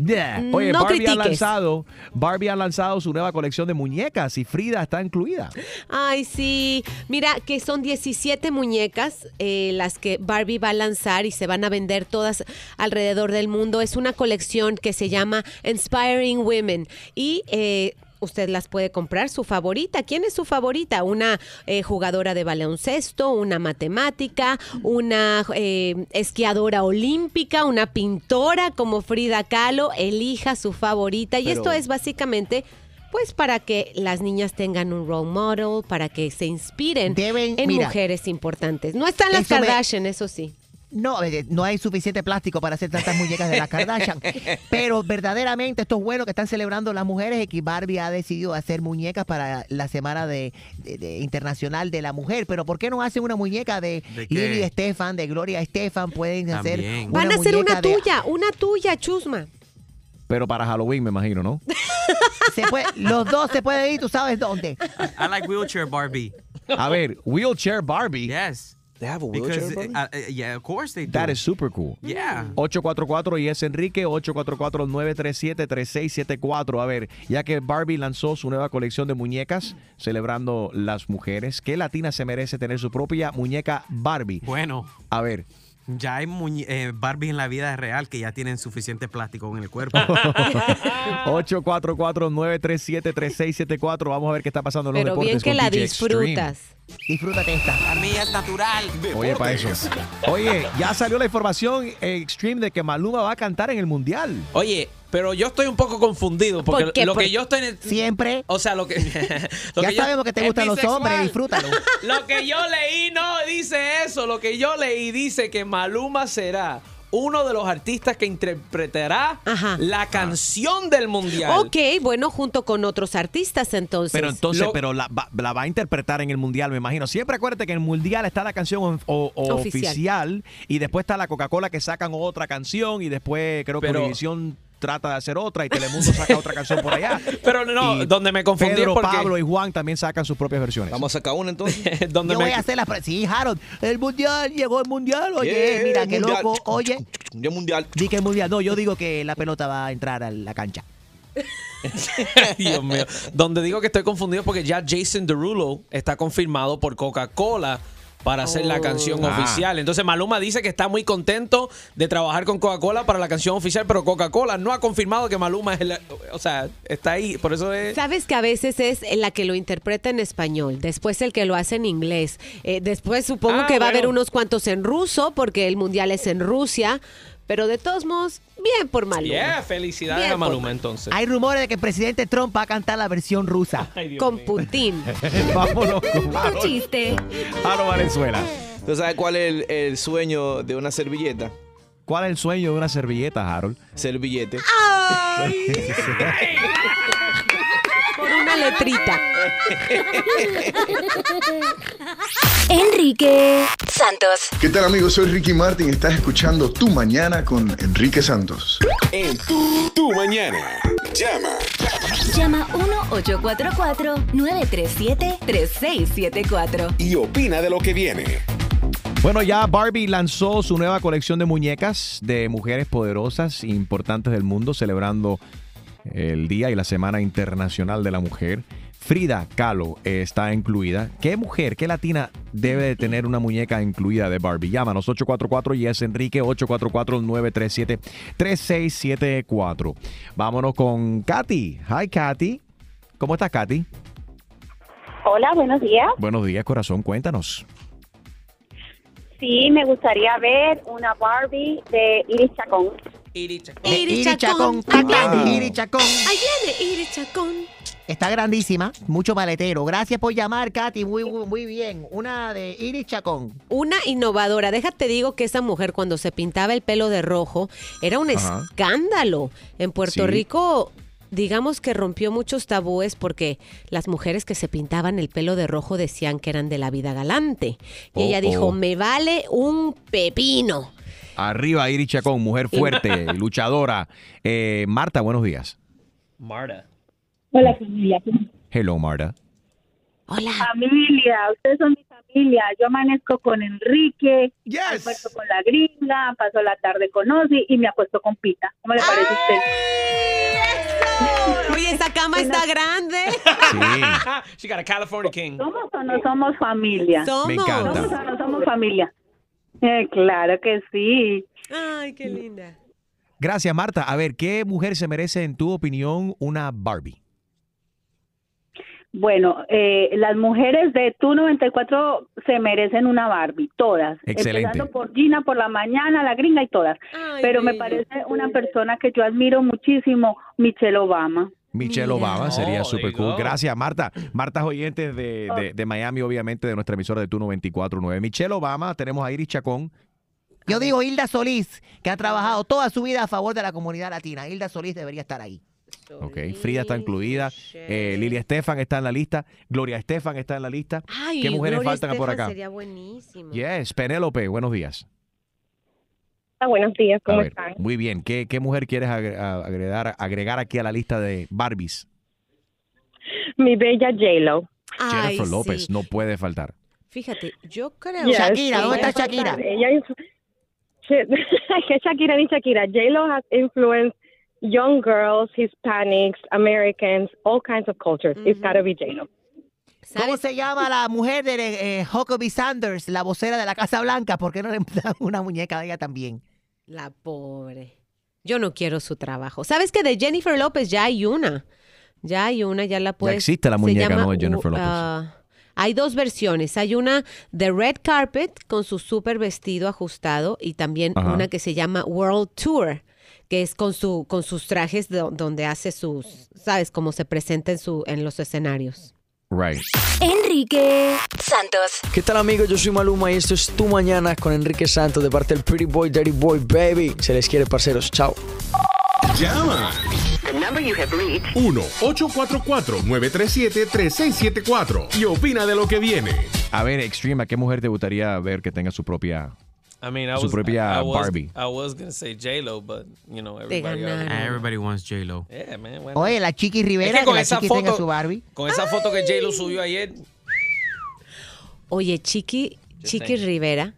Yeah. Oye, No Barbie ha lanzado, Barbie ha lanzado su nueva colección de muñecas y Frida está incluida. Ay, sí. Mira, que son 17 muñecas eh, las que Barbie va a lanzar y se van a vender todas alrededor del mundo. Es una colección que se llama Inspiring Women y... eh, Usted las puede comprar, su favorita. ¿Quién es su favorita? Una eh, jugadora de baloncesto, una matemática, una eh, esquiadora olímpica, una pintora como Frida Kahlo. Elija su favorita. Y esto es básicamente pues para que las niñas tengan un role model, para que se inspiren en mira, mujeres importantes. No están las eso me- Kardashian, eso sí. No, eh, no hay suficiente plástico para hacer tantas muñecas de la Kardashian. [LAUGHS] Pero verdaderamente esto es bueno que están celebrando las mujeres y que Barbie ha decidido hacer muñecas para la Semana de, de- de Internacional de la Mujer. Pero ¿por qué no hacen una muñeca de, ¿De? Lily Estefan, de Gloria Estefan? Pueden hacer una Van a hacer una de- tuya, una tuya, Chusma. Pero para Halloween, me imagino, ¿no? [LAUGHS] se puede- los dos se pueden ir, ¿tú sabes dónde? I like wheelchair Barbie. A ver, wheelchair Barbie. Yes. They have a Because, wheelchair Barbie? uh, uh, yeah, of course they do. That is super cool. Yeah. 844 y es Enrique, 844-937-3674. A ver, ya que Barbie lanzó su nueva colección de muñecas celebrando las mujeres, ¿qué latina se merece tener su propia muñeca Barbie? Bueno. A ver. Ya hay eh, Barbies en la vida real que ya tienen suficiente plástico en el cuerpo. [LAUGHS] 844-937-3674. Vamos a ver qué está pasando en los Pero deportes. bien que con la DJ Extreme. Disfrútate esta. La mía es natural. Oye, para eso. Oye, ya salió la información Extreme de que Maluma va a cantar en el Mundial. Oye, pero yo estoy un poco confundido porque ¿Por qué? lo Por- que yo estoy Siempre. o sea, lo que [LAUGHS] lo Ya que yo- sabemos que te gustan los hombres, disfrútalo. [LAUGHS] Lo que yo leí no dice eso, lo que yo leí dice que Maluma será uno de los artistas que interpretará la canción del mundial. Ok, bueno, junto con otros artistas entonces. Pero entonces, Lo- pero la, va- la va a interpretar en el mundial, me imagino. Siempre acuérdate que en el mundial está la canción o- o- o Oficial. oficial. y después está la Coca-Cola que sacan otra canción y después creo que Pero- Univision trata de hacer otra y Telemundo saca otra canción por allá. [LAUGHS] Pero no, Y donde me confundí Pedro, porque Pablo y Juan también sacan sus propias versiones. Vamos a sacar una entonces. [LAUGHS] donde Yo voy a hacer la... pre- Sí, Harold, el mundial, llegó el mundial. Oye, Yeah, mira, qué mundial. loco. Oye, Ya mundial. di que el mundial. No, yo digo que la pelota va a entrar a la cancha. [LAUGHS] Dios mío. Donde digo que estoy confundido porque ya Jason Derulo está confirmado por Coca-Cola para hacer la canción Ah. oficial. Entonces Maluma dice que está muy contento de trabajar con Coca-Cola para la canción oficial, pero Coca-Cola no ha confirmado que Maluma es el, o sea, está ahí, por eso es Sabes que a veces es la que lo interpreta en español, después el que lo hace en inglés, eh, después supongo Ah, que va a haber unos cuantos en ruso porque el mundial es en Rusia, pero de todos modos, bien por Maluma. Yeah, felicidades Bien a por Maluma entonces. Hay rumores de que el presidente Trump va a cantar la versión rusa. [LAUGHS] Con Putin. [LAUGHS] [LAUGHS] Vámonos con Un chiste. Aro Valenzuela. ¿Tú sabes cuál es el, el sueño de una servilleta? ¿Cuál es el sueño de una servilleta, Harold? Servillete. Una letrita. [LAUGHS] Enrique Santos. ¿Qué tal amigos? Soy Ricky Martin estás escuchando Tu Mañana con Enrique Santos. En tu, tu mañana. Llama. Llama 1-844-937-3674. Y opina de lo que viene. Bueno, ya Barbie lanzó su nueva colección de muñecas de mujeres poderosas e importantes del mundo, celebrando el Día y la Semana Internacional de la Mujer. Frida Kahlo está incluida. ¿Qué mujer, qué latina debe de tener una muñeca incluida de Barbie? Llámanos 844 y es Enrique 844-937-3674. Vámonos con Katy. Hi, Katy. ¿Cómo estás, Katy? Hola, buenos días. Buenos días, corazón. Cuéntanos. Sí, me gustaría ver una Barbie de Iris Chacón. Iris Eh, Iris Chacón. Ahí viene, Iris Chacón. Ahí viene Iris Chacón. Está grandísima, mucho paletero. Gracias por llamar, Katy. Muy, muy, muy bien. Una de Iris Chacón. Una innovadora. Déjate digo que esa mujer cuando se pintaba el pelo de rojo era un Ajá. escándalo. En Puerto Sí. Rico, digamos que rompió muchos tabúes porque las mujeres que se pintaban el pelo de rojo decían que eran de la vida galante. Y Oh, ella dijo, oh. me vale un pepino. Arriba, Iris Chacón, mujer fuerte, [LAUGHS] luchadora. Eh, Marta, buenos días. Marta. Hola, familia. Hello, Marta. Hola. Familia, ustedes son mi familia. Yo amanezco con Enrique, almuerzo con la gringa, paso la tarde con Ozzy y me acuesto con Pita. ¿Cómo le parece a usted? Oye, esa cama está grande. She got a California King. ¿Somos o no somos familia? Somos. Me encanta. ¿Somos o no somos familia? [LAUGHS] Claro que sí. Ay, qué linda. Gracias, Marta. A ver, ¿qué mujer se merece, en tu opinión, una Barbie? Bueno, eh, las mujeres de Tu 94 se merecen una Barbie, todas. Excelente. Empezando por Gina por la mañana, la gringa y todas. Pero me parece una persona que yo admiro muchísimo, Michelle Obama. Michelle Obama sería Oh, there you cool. go. Gracias, Marta. Marta es oyente de, de- de Miami, obviamente, de nuestra emisora de Tu 94.9. Michelle Obama, tenemos a Iris Chacón. Yo digo Hilda Solís, que ha trabajado toda su vida a favor de la comunidad latina. Hilda Solís debería estar ahí. Ok, Frida está incluida. Eh, Lilia Estefan está en la lista. Gloria Estefan está en la lista. Ay, ¿Qué mujeres Gloria faltan por Estefan acá? Sería buenísimo. Yes, Penélope, buenos días. Buenos días, ¿cómo ver, están? muy bien. ¿Qué, qué mujer quieres agregar, agregar aquí a la lista de Barbies? Mi bella J-Lo. Ay, Jennifer López, sí. no puede faltar. Fíjate, yo creo... Yes, Shakira, ¿dónde está es Shakira? Ella es... [LAUGHS] que Shakira ni Shakira. J-Lo has influenced young girls, Hispanics, Americans, all kinds of cultures. It's gotta be J-Lo. ¿Cómo se llama la mujer de eh, Huckabee Sanders, la vocera de la Casa Blanca? ¿Por qué no le [LAUGHS] dan una muñeca de ella también? La pobre. Yo no quiero su trabajo. ¿Sabes que de Jennifer López ya hay una? Ya hay una, ya la puedes... existe la muñeca, llama, ¿no? de Jennifer López. ah, hay dos versiones. Hay una de Red Carpet con su super vestido ajustado y también Ajá. una que se llama World Tour, que es con, su, con sus trajes do- donde hace sus, ¿sabes? Cómo se presenta en, su, en los escenarios. Right. Enrique Santos. ¿Qué tal amigos? Yo soy Maluma y esto es Tu Mañana con Enrique Santos de parte del Pretty Boy, Dirty Boy, Baby. Se les quiere, parceros. Chao. Llama. 1-844-937-3674. Y opina de lo que viene. A ver, Extreme, ¿a qué mujer te gustaría ver que tenga su propia I mean, I su was, propia I was, Barbie? I was gonna say J-Lo, but, you know, everybody already- Everybody wants J-Lo. Yeah, man. bueno. Oye, la Chiqui Rivera, Es que que, con la esa Chiqui tenga foto- su Barbie. Con esa foto que J-Lo subió ayer. Oye, Chiqui, Just Chiqui saying. Rivera,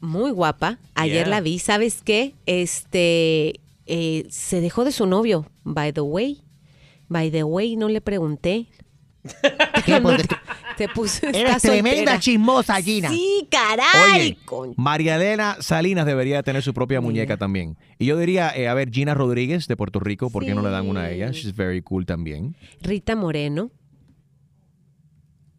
muy guapa. Ayer Yeah. la vi, ¿sabes qué? Este, eh, se dejó de su novio, by the way. By the way, no le pregunté. [LAUGHS] [LAUGHS] Te puso, está Eres tremenda soltera. chismosa, Gina. Sí, caray. Oye, María Elena Salinas debería tener su propia muñeca también. Y yo diría, eh, a ver, Gina Rodríguez de Puerto Rico, ¿por qué no le dan una a ella? She's very cool también. Rita Moreno.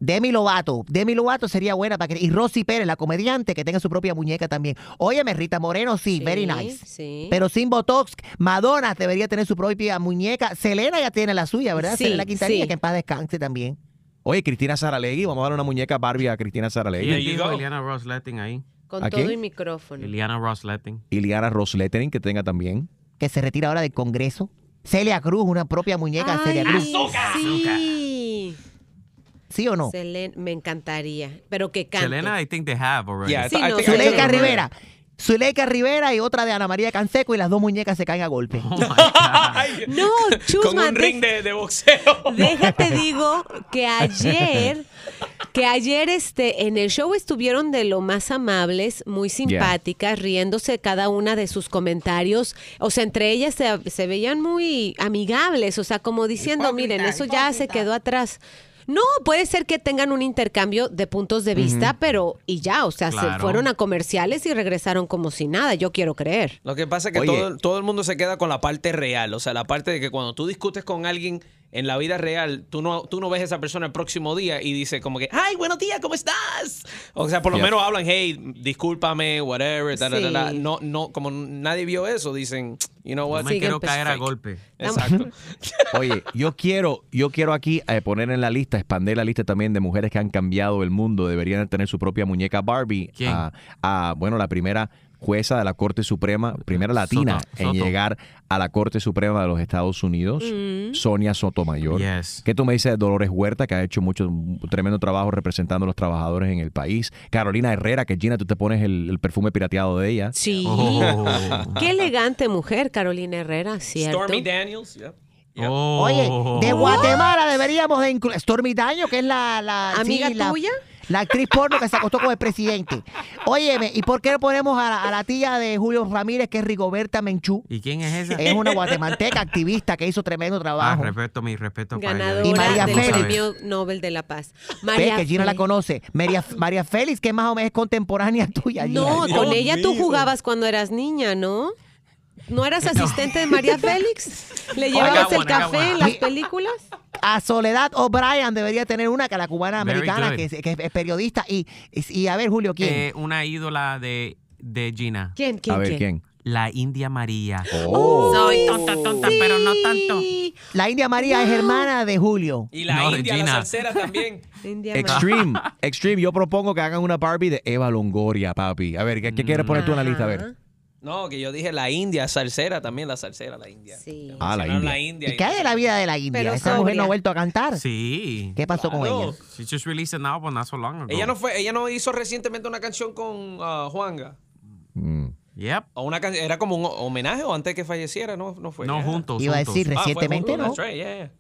Demi Lovato. Demi Lovato sería buena para que... Y Rosy Pérez, la comediante, que tenga su propia muñeca también. Óyeme, Rita Moreno, sí, very nice. Sí. Pero sin Botox, Madonna debería tener su propia muñeca. Selena ya tiene la suya, ¿verdad? Sí, Selena Quintanilla, sí. que en paz descanse también. Oye, Cristina Saralegui, vamos a darle una muñeca Barbie a Cristina Saralegui. ¿Quién dijo Eliana Ross Letting ahí? Con ¿A todo y micrófono. Eliana Ross Letting. Iliana Roslettering, que tenga también. Que se retira ahora del Congreso. Celia Cruz, una propia muñeca de Celia Cruz. Sí. ¿Sí o no? Selena, me encantaría, pero que cante. Selena, I think they have already. Yeah, Sí, no, Zuleika Rivera. Zuleika Rivera y otra de Ana María Canseco y las dos muñecas se caen a golpe. [LAUGHS] No, Con Chusma, un ring de, de boxeo. Déjate digo que ayer, que ayer este, en el show estuvieron de lo más amables, muy simpáticas, riéndose cada una de sus comentarios. O sea, entre ellas se, se veían muy amigables, o sea, como diciendo, miren, eso ya se quedó atrás. No, puede ser que tengan un intercambio de puntos de vista, pero y ya, o sea, se fueron a comerciales y regresaron como si nada, yo quiero creer. Lo que pasa es que todo, todo el mundo se queda con la parte real, o sea, la parte de que cuando tú discutes con alguien en la vida real, tú no, tú no ves a esa persona el próximo día y dice como que, ay, buenos días, ¿cómo estás? O sea, por lo Yeah. menos hablan, hey, discúlpame, whatever, da, da, da, da. Sí. No, no, como nadie vio eso, dicen, you know what? No me quiero caer a golpe. Exacto. [LAUGHS] Oye, yo quiero, yo quiero aquí eh, poner en la lista, expandir la lista también de mujeres que han cambiado el mundo. Deberían tener su propia muñeca Barbie. ¿Quién? A, a, bueno, la primera jueza de la Corte Suprema, primera latina Soto- en Soto. llegar a la Corte Suprema de los Estados Unidos, Mm. Sonia Sotomayor. Yes. ¿Qué tú me dices de Dolores Huerta, que ha hecho mucho, un tremendo trabajo representando a los trabajadores en el país? Carolina Herrera, que Gina, tú te pones el, el perfume pirateado de ella. Sí. Oh. [LAUGHS] Qué elegante mujer, Carolina Herrera, ¿cierto? Stormy Daniels, yeah. Oye, de Guatemala deberíamos de incluir Stormy Daño, que es la, la ¿Amiga tuya? La actriz porno que se acostó con el presidente. Óyeme, ¿y por qué no ponemos a la, a la tía de Julio Ramírez, que es Rigoberta Menchú? ¿Y quién es esa? Es una guatemalteca activista que hizo tremendo Ah, trabajo. respeto, mi respeto para ella. Ganadora Y María del Félix. Premio Nobel de la Paz. Ve María que Gina la Félix. conoce. María, María Félix, que más o menos es contemporánea tuya. Gina. No, con ella tú jugabas cuando eras niña, ¿no? ¿No eras asistente de María [LAUGHS] Félix? ¿Le llevabas el café en las películas? A Soledad O'Brien debería tener una, que la cubana americana, que es, que es periodista. Y, y a ver, Julio, ¿quién? Eh, una ídola de, de Gina. ¿Quién, quién, A ver, ¿quién? La India María. Oh. Soy tonta, tonta, pero no tanto. La India María es hermana de Julio. Y la No, India, la salsera también. [LAUGHS] India Extreme, [LAUGHS] Extreme, yo propongo que hagan una Barbie de Eva Longoria, papi. A ver, ¿qué, qué quieres poner tú en la lista? A ver. No, que yo dije la India, salsera también, la salsera, la India. Sí. Ah, la India. la India. ¿Y qué hay de la vida de la India? Pero Esa mujer no ha vuelto a cantar. Sí. ¿Qué pasó con Claro. ella? She just released an album not so long ago. Ella no fue, ella no hizo recientemente una canción con ah, Juanga. Mm. Yep. O una can- era como un homenaje o antes que falleciera, no, no fue. No, Yeah. juntos, Iba a juntos. decir Ah, recientemente, ¿no? right, yeah.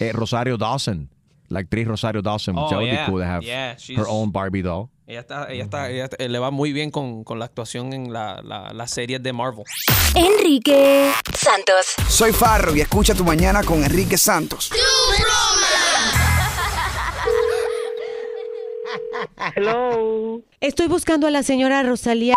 Eh, Rosario Dawson, la actriz Rosario Dawson. Oh, yeah. be cool to have Yeah, she's- her own Barbie doll. Ella está, ella está, ella está- le va muy bien con, con la actuación en la, la, las series de Marvel. Enrique Santos. Soy Farro y escucha tu mañana con Enrique Santos. [LAUGHS] Hello. Estoy buscando a la señora Rosalía.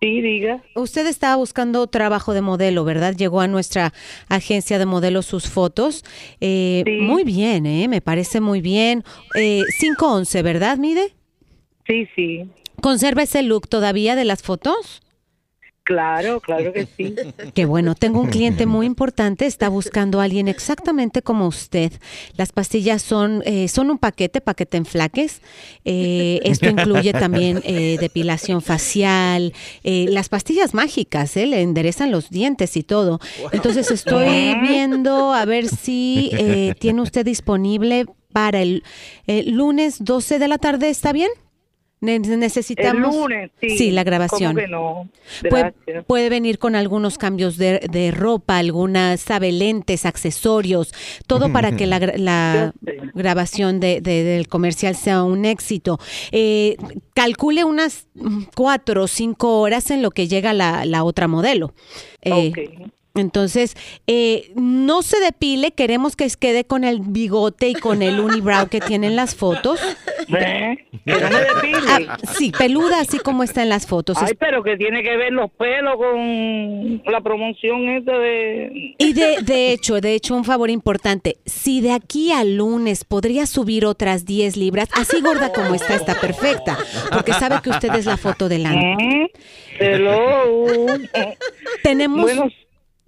Sí, diga. Usted estaba buscando trabajo de modelo, ¿verdad? Llegó a nuestra agencia de modelos sus fotos. Eh, Muy bien, ¿eh? Me parece muy bien. Eh, 511, ¿verdad, Mide? Sí, sí. ¿Conserva ese look todavía de las fotos? Claro, claro que sí. [LAUGHS] Qué bueno, tengo un cliente muy importante, está buscando a alguien exactamente como usted. Las pastillas son, eh, son un paquete para que te enflaques. Eh, esto incluye también eh, depilación facial, eh, las pastillas mágicas, eh, le enderezan los dientes y todo. Entonces estoy viendo a ver si eh, tiene usted disponible para el, eh, lunes 12 de la tarde, ¿está bien? Ne- necesitamos. El lunes, sí. la grabación. ¿Cómo que no? Puede, venir con algunos cambios de, de ropa, algunas sabe, lentes, accesorios, todo para que la, la grabación de, de- del comercial sea un éxito. Eh, calcule unas cuatro o cinco horas en lo que llega la, la otra modelo. Eh, Entonces, eh, no se depile, queremos que quede con el bigote y con el unibrow que tienen las fotos. ¿Eh? Que no me depile. Ah, sí, peluda así como está en las fotos. Ay, pero que tiene que ver los pelos con la promoción esta de... Y de, de hecho, de hecho, un favor importante. Si de aquí al lunes podría subir otras 10 libras, así gorda como está, está perfecta. Porque sabe que usted es la foto delante. Hello. Tenemos. Bueno,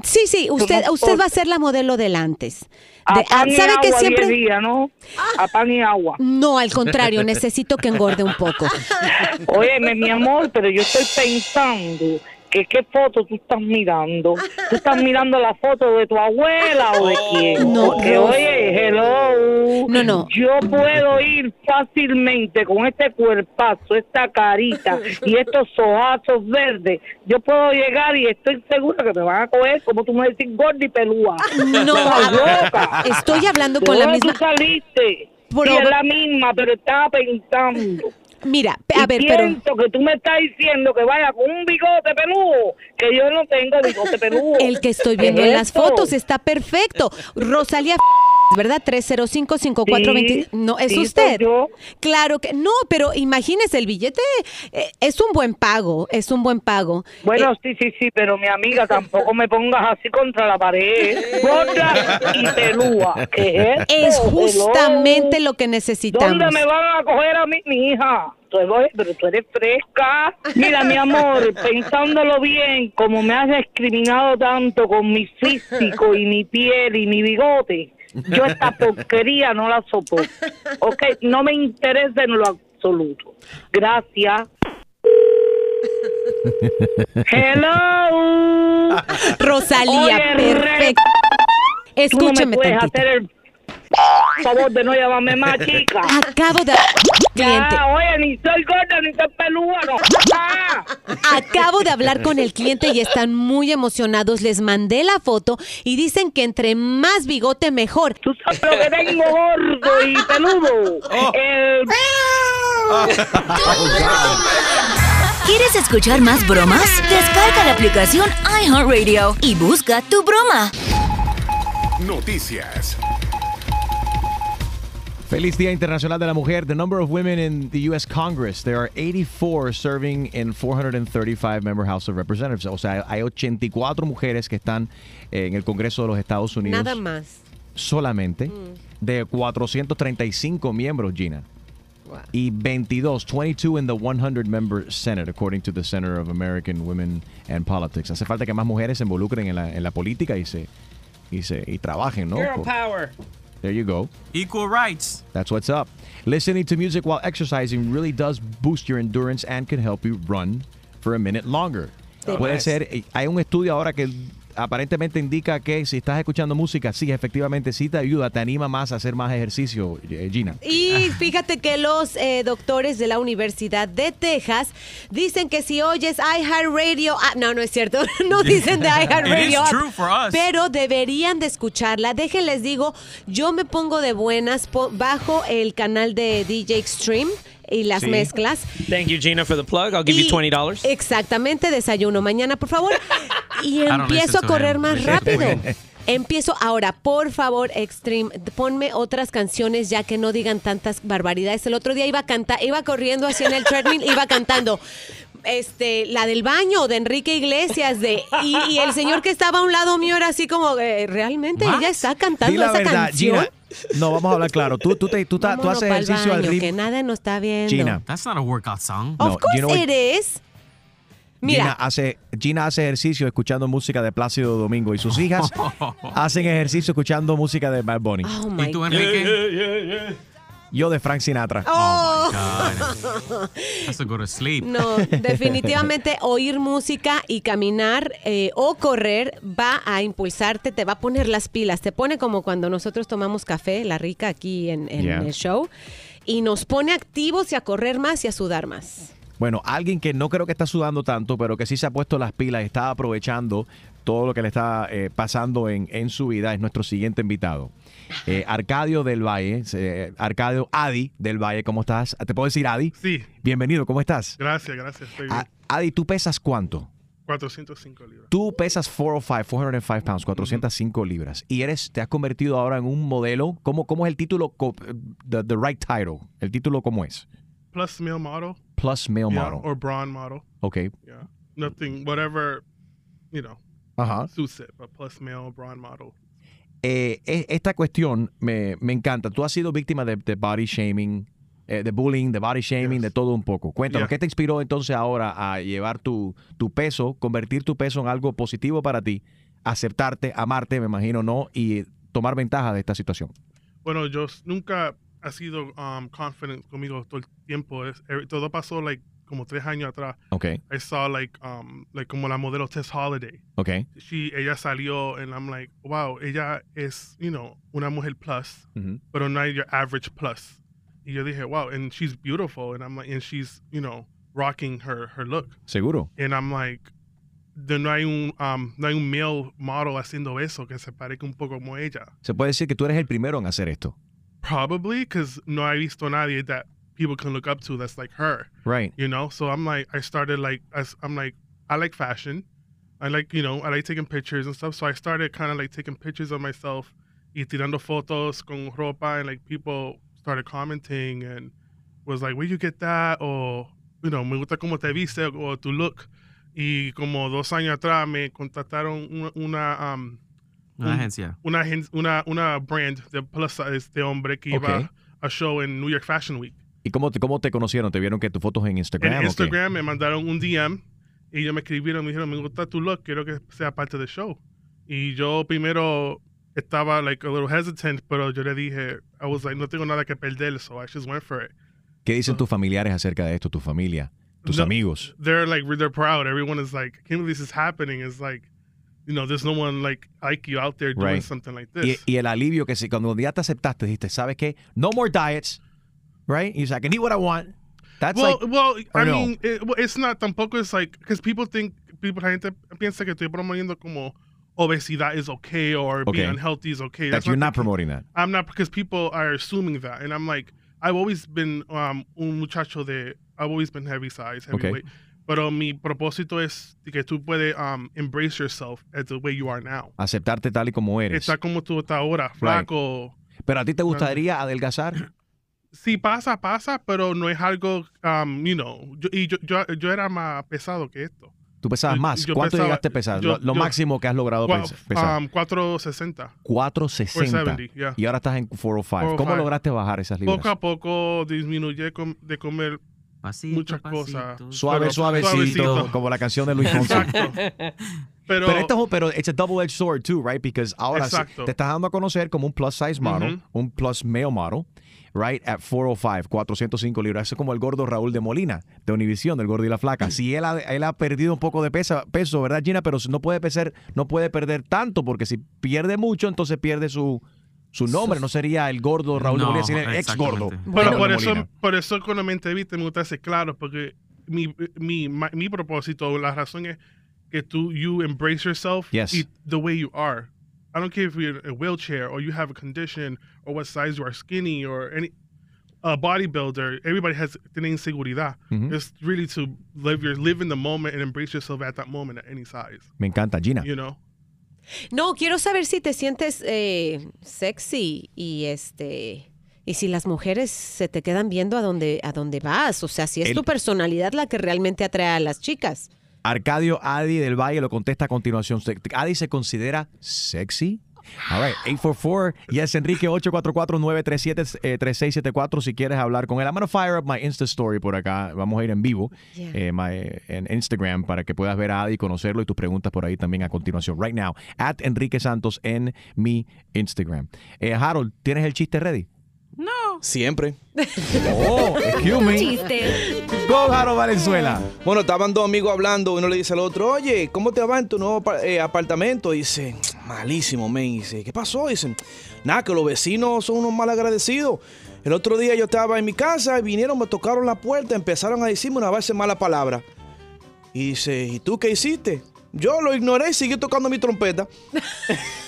sí, sí, usted, usted va a ser la modelo del antes. A De- pan y ¿Sabe que siempre.? días, ¿no? A pan y agua. No, al contrario, necesito que engorde un poco. [LAUGHS] Óyeme, mi amor, pero yo estoy pensando que qué foto tú estás mirando. ¿Tú estás [LAUGHS] mirando la foto de tu abuela o de quién? No, Porque, oye, hello. No, no. Yo puedo ir fácilmente con este cuerpazo, esta carita y estos ojazos verdes. Yo puedo llegar y estoy segura que me van a coger, como tú me decís, gorda y pelúa. No, loca. estoy hablando ¿De con la misma- tú saliste? Por- Sí, es la misma, pero estaba pensando. Mira, Y a ver, pero pienso que tú me estás diciendo que vaya con un bigote peludo, que yo no tengo bigote peludo. el que estoy ¿Qué viendo en las fotos está perfecto. Rosalía, [LAUGHS] ¿verdad? 305-5420. Sí, no, es sí, usted. yo. Claro que no, pero imagínese, el billete eh, es un buen pago, es un buen pago. Bueno, Eh, sí, sí, sí, pero mi amiga, tampoco me pongas así contra la pared. Gorda y pelúa. ¿Qué es justamente Hello. lo que necesitamos. ¿Dónde me van a coger a mí, mi hija? Pero tú eres fresca. Mira, mi amor, [LAUGHS] pensándolo bien, como me has discriminado tanto con mi físico y mi piel y mi bigote, yo esta porquería no la soporto. Ok, no me interesa en lo absoluto. Gracias. Hello. Rosalía, Oye, perfecto. Tú no Escúcheme me puedes tantito. hacer el favor de no llamarme más chica. Acabo de cliente. Ya, oye, ni soy gorda ni soy. Ah. Acabo de hablar con el cliente y están muy emocionados. Les mandé la foto y dicen que entre más bigote mejor. Tú sabes lo que tengo gordo y peludo. El- [LAUGHS] ¿Quieres escuchar más bromas? Descarga la aplicación iHeartRadio y busca tu broma. Noticias. Feliz Día Internacional de la Mujer. The number of women in the U.S. Congress, there are 84 serving in 435 member House of Representatives. O sea, hay 84 mujeres que están eh, en el Congreso de los Estados Unidos. Nada más. Solamente de 435 miembros, Gina. Y 22, 22 in the 100 member Senate, according to the Center of American Women and Politics. Hace falta que más mujeres se involucren en la, en la política y se, y se y trabajen, ¿no? Girl Por- power. There you go. Equal rights. That's what's up. Listening to music while exercising really does boost your endurance and can help you run for a minute longer. Te Puede pasa. ser, eh, hay un estudio ahora que aparentemente indica que si estás escuchando música, sí, efectivamente sí te ayuda, te anima más a hacer más ejercicio, eh, Gina. Y fíjate que los eh, doctores de la Universidad de Texas dicen que si oyes iHeartRadio, ah, no, no es cierto, [LAUGHS] no dicen de iHeartRadio, pero deberían de escucharla. Déjenles digo, yo me pongo de buenas po- bajo el canal de DJ Extreme y las Sí. mezclas. Thank you, Gina, for the plug. I'll give you Y- $20. Exactamente, desayuno mañana, por favor. [LAUGHS] Y empiezo a correr más [LAUGHS] rápido. Empiezo ahora, por favor, Extreme, ponme otras canciones ya que no digan tantas barbaridades. El otro día iba a cantar, iba corriendo así en el treadmill, [LAUGHS] iba cantando este, la del baño de Enrique Iglesias de y, y el señor que estaba a un lado mío era así como eh, realmente ella está cantando la esa verdad, canción. Gina. No, vamos a hablar claro. Tú, tú, te- tú, ta- tú haces ejercicio al baño, ritmo. que nada nos está viendo. Gina. That's not a workout song. No, Of course you know it is. Gina Mira, hace, Gina hace ejercicio escuchando música de Plácido Domingo y sus hijas [LAUGHS] hacen ejercicio escuchando música de Bad Bunny. Oh my ¿Y tú. Enrique? Yo de Frank Sinatra. Oh. [LAUGHS] Has to go to sleep. No, definitivamente [LAUGHS] oír música y caminar eh, o correr va a impulsarte, te va a poner las pilas, te pone como cuando nosotros tomamos café, la rica aquí en, en Yeah. el show, y nos pone activos y a correr más y a sudar más. Bueno, alguien que no creo que está sudando tanto, pero que sí se ha puesto las pilas y está aprovechando todo lo que le está eh, pasando en, en su vida es nuestro siguiente invitado. Eh, Arcadio del Valle, eh, Arcadio Adi del Valle, ¿cómo estás? ¿Te puedo decir Adi? Sí. Bienvenido, ¿cómo estás? Gracias, gracias. Estoy bien. A- Adi, ¿tú pesas cuánto? 405 libras. Tú pesas 405, 405 pounds, 405 libras. Y eres, te has convertido ahora en un modelo. ¿Cómo, cómo es el título? The, the right title. ¿El título cómo es? Plus male model. Plus male yeah, model. Or brawn model. Ok. Yeah. Nothing, whatever, you know, Ajá. suits it, but plus male, brawn model. Eh, e- esta cuestión me, me encanta. Tú has sido víctima de, de body shaming, eh, de bullying, de body shaming, de todo un poco. Cuéntanos, Yeah. ¿qué te inspiró entonces ahora a llevar tu, tu peso, convertir tu peso en algo positivo para ti, aceptarte, amarte, me imagino, ¿no? Y tomar ventaja de esta situación. Bueno, yo nunca ha sido um, confident conmigo todo el tiempo. Es, every- todo pasó like como tres años atrás. Okay. I saw like um like como la modelo Tess Holiday. Okay. She ella salió and I'm like, wow, ella es, you know, una mujer plus, Ujú. pero no your average plus. Y yo dije, wow, and she's beautiful and I'm like and she's, you know, rocking her her look. Seguro. And I'm like, de no hay un um, no hay un male model haciendo eso que se parezca un poco como ella. Se puede decir que tú eres el primero en hacer esto. Probably because no he visto nadie that people can look up to that's like her. Right. You know, so I'm like, I started like, as I'm like, I like fashion. I like, you know, I like taking pictures and stuff. So I started kind of like taking pictures of myself y tirando fotos con ropa and like people started commenting and was like, where you get that? Or, you know, me gusta cómo te viste o tu look. Y como dos años atrás me contactaron una, una, um, Una un- agencia. Una, una, una brand de plus size de hombre que Ok. iba a show en New York Fashion Week. ¿Y cómo te, cómo te conocieron? ¿Te vieron que tus fotos en Instagram? En? Instagram me mandaron un DM y ellos me escribieron, me dijeron, me gusta tu look, quiero que sea parte del show. Y yo primero estaba like a little hesitant, pero yo le dije, I was like, no tengo nada que perder, so I just went for it. ¿Qué dicen tus familiares acerca de esto? Tu familia, tus No, amigos. They're like, they're proud. Everyone is like, I can't believe this is happening. It's like, you know, there's no one like like you out there doing Right. something like Y, this. y el alivio que si cuando ya te aceptaste, dijiste, ¿sabes qué? No more diets, right? You say, I can eat what I want. That's well, like, well, I no? mean, it, it's not tampoco. It's like because people think people la gente piensa que estoy promoviendo como obesidad is okay or Okay. being unhealthy is okay. that That's you're not promoting that. I'm not because people are assuming that, and I'm like, I've always been um, un muchacho de, I've always been heavy size, Okay. heavyweight. Pero mi propósito es que tú puedes um, embrace yourself as the way you are now. Aceptarte tal y como eres. Está como tú estás ahora, flaco. Pero a ti te gustaría adelgazar? Sí pasa, pasa, pero no es algo, um, you know, yo, y yo, yo, yo era más pesado que esto. Tú pesabas más. yo ¿Cuánto pesaba- llegaste a pesar? yo- lo lo yo- máximo que has logrado pesar. um, 460. 460. 470, yeah. Y ahora estás en 405. ¿Cómo 405. lograste bajar esas libras? Poco a poco disminuye com- de comer muchas cosas. Suave, Pero suavecito, como la canción de Luis Fonsi. Exacto. [LAUGHS] Pero, Pero, esto es un- pero it's a double-edged sword too, right? Because ahora sí, te estás dando a conocer como un plus size model, un plus male model, right? At 405, 405 libras. Eso es como el gordo Raúl de Molina, de Univisión, del gordo y la flaca. Si él ha, él ha perdido un poco de peso, peso, ¿verdad, Gina? Pero no puede, pesar, no puede perder tanto, porque si pierde mucho, entonces pierde su, su nombre. No sería el gordo Raúl de No, Molina, sino el ex gordo. Pero Raúl por eso, Molina. por eso cuando me entrevisté me gusta ser claro, porque mi, mi, mi propósito, la razón es que tú, you embrace yourself Yes. y the way you are. I don't care if you're in a wheelchair or you have a condition or what size you are, skinny or any a bodybuilder. Everybody has tiene inseguridad. Ujú. It's really to live your live in the moment and embrace yourself at that moment at any size. Me encanta, Gina. You know. No, quiero saber si te sientes eh, sexy y este y si las mujeres se te quedan viendo a donde a dónde vas, o sea, si es El- tu personalidad la que realmente atrae a las chicas. Arcadio Adi del Valle lo contesta a continuación. Adi se considera sexy. All right, 844, yes, Enrique, 844-937-3674 si quieres hablar con él. I'm going to fire up my Insta story por acá. Vamos a ir en vivo Yeah. eh, my- en Instagram para que puedas ver a Adi conocerlo y tus preguntas por ahí también a continuación. Right now, at Enrique Santos en mi Instagram. Eh, Harold, ¿tienes el chiste ready? No. Siempre. Oh, excuse me. Chiste. Go, Valenzuela. Bueno, estaban dos amigos hablando. Uno le dice al otro, oye, ¿cómo te va en tu nuevo eh, apartamento? Dice, malísimo, men. Dice, ¿qué pasó? Dicen, nada, que los vecinos son unos mal agradecidos. El otro día yo estaba en mi casa y vinieron, me tocaron la puerta, empezaron a decirme una vez mala palabra. Y dice, ¿y tú qué hiciste? Yo lo ignoré y seguí tocando mi trompeta. [LAUGHS]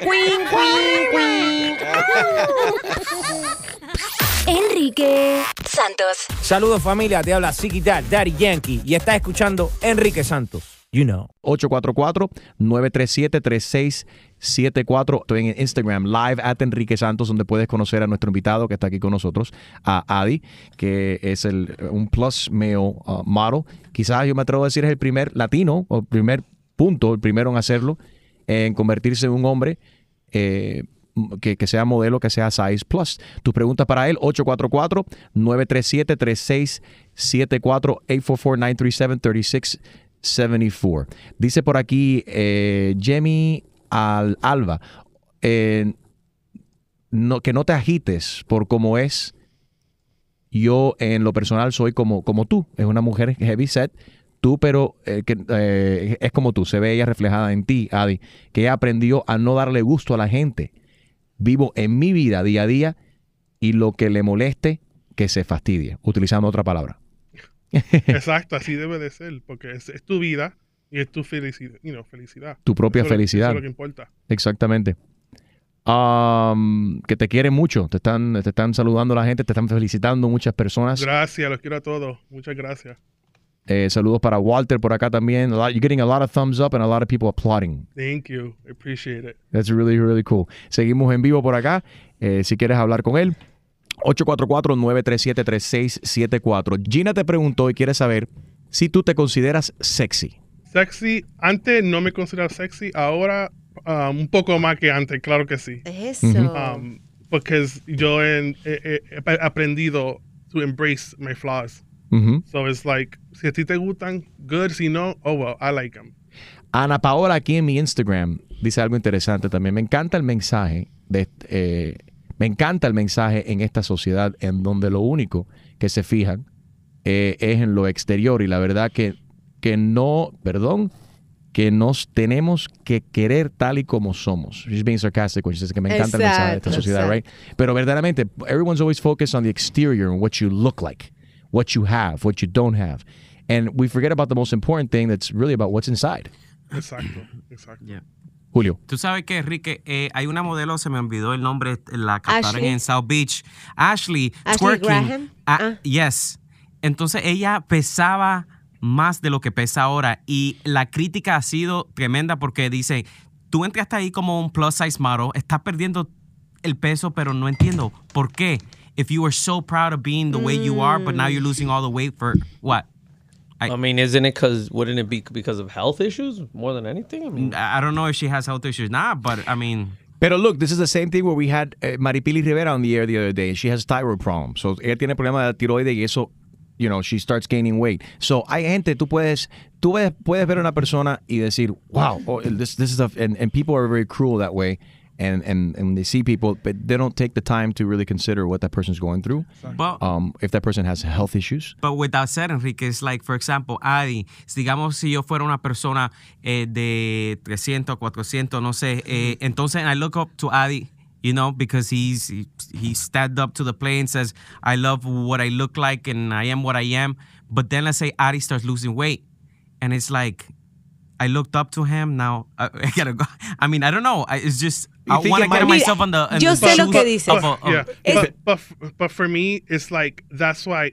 Queen, queen, queen. Enrique Santos. Saludos familia, te habla Dad, Daddy Yankee y estás escuchando Enrique Santos. You know. 844-937-3674. Estoy en Instagram, live at Enrique Santos, donde puedes conocer a nuestro invitado que está aquí con nosotros, a Adi, que es el, un plus male uh, model. Quizás yo me atrevo a decir es el primer latino, o el primer punto, el primero en hacerlo, en convertirse en un hombre. eh, que, sea modelo, que sea size plus. Tus preguntas para él, 844-937-3674, 844-937-3674. Dice por aquí eh, Jemmy Al Alba, eh, no, que no te agites por cómo es Yo en lo personal soy como, como tú, es una mujer heavy set, tú, pero eh, que, eh, es como tú, se ve ella reflejada en ti, Adi, que ella aprendió a no darle gusto a la gente. Vivo en mi vida día a día y lo que le moleste, que se fastidie, utilizando otra palabra. [LAUGHS] Exacto, así debe de ser, porque es, es tu vida y es tu felicidad, you know, felicidad. Tu propia Eso es lo- felicidad. Eso es lo que importa. Exactamente. Um, que te quieren mucho, te están, te están saludando la gente, te están felicitando muchas personas. Gracias, los quiero a todos. Muchas gracias. Eh, saludos para Walter por acá también. A lot- you're getting a lot of thumbs up and a lot of people applauding. Thank you. I appreciate it. That's really, really cool. Seguimos en vivo por acá. Eh, si quieres hablar con él, 844-937-3674. Gina te preguntó y quiere saber si tú te consideras sexy. Sexy, antes no me consideraba sexy, ahora um, un poco más que antes, claro que sí. Eso. Um, porque yo he, he- he aprendido to embrace my flaws. So it's like, si a ti te gustan, good. Si no, oh well, I like them. Ana Paola aquí en mi Instagram dice algo interesante también. Me encanta el mensaje de eh, me encanta el mensaje en esta sociedad en donde lo único que se fijan eh, es en lo exterior y la verdad que, que no, perdón, que nos tenemos que querer tal y como somos. She's being sarcastic when she says que me encanta el mensaje de esta Exacto, sociedad, right? Pero verdaderamente, everyone's always focused on the exterior and what you look like, what you have, what you don't have. And we forget about the most important thing that's really about what's inside. Exacto, [CLEARS THROAT] exacto. Julio. Tú sabes que, Enrique, eh, hay una modelo, se me olvidó el nombre, la captaron Ashley. en South Beach. Ashley, Ashley twerking. Graham. Ah, Yes. Entonces ella pesaba más de lo que pesa ahora y la crítica ha sido tremenda porque dice, tú entraste ahí como un plus size model, estás perdiendo el peso, pero no entiendo por qué. If you were so proud of being the way you are, but now you're losing all the weight for what? I, mean, isn't it because, wouldn't it be because of health issues more than anything? I mean, I I don't know if she has health issues now, but I mean, Pero look, this is the same thing where we had uh, Maripili Rivera on the air the other day. She has thyroid problems. So ella tiene problema de tiroides y eso, you know, she starts gaining weight. So hay gente, tú puedes, tú ves- puedes ver a una persona y decir, wow, oh, this, this is a, and, and people are very cruel that way. And, and, and they see people, but they don't take the time to really consider what that person's going through. Well- um, if that person has health issues. But with that said, Enrique, it's like, for example, Adi, digamos si yo fuera una persona eh, de 300, 400, no sé, eh, entonces I look up to Adi, you know, because he's he, he stepped up to the plate and says, I love what I look like and I am what I am. But then let's say Adi starts losing weight, and it's like, I looked up to him. Now I, [LAUGHS] I gotta go. I mean, I don't know. I, it's just You I want to might get be- myself on the. on Yo the sé lo que dices. of of- yeah, of- but, but but for me, it's like that's why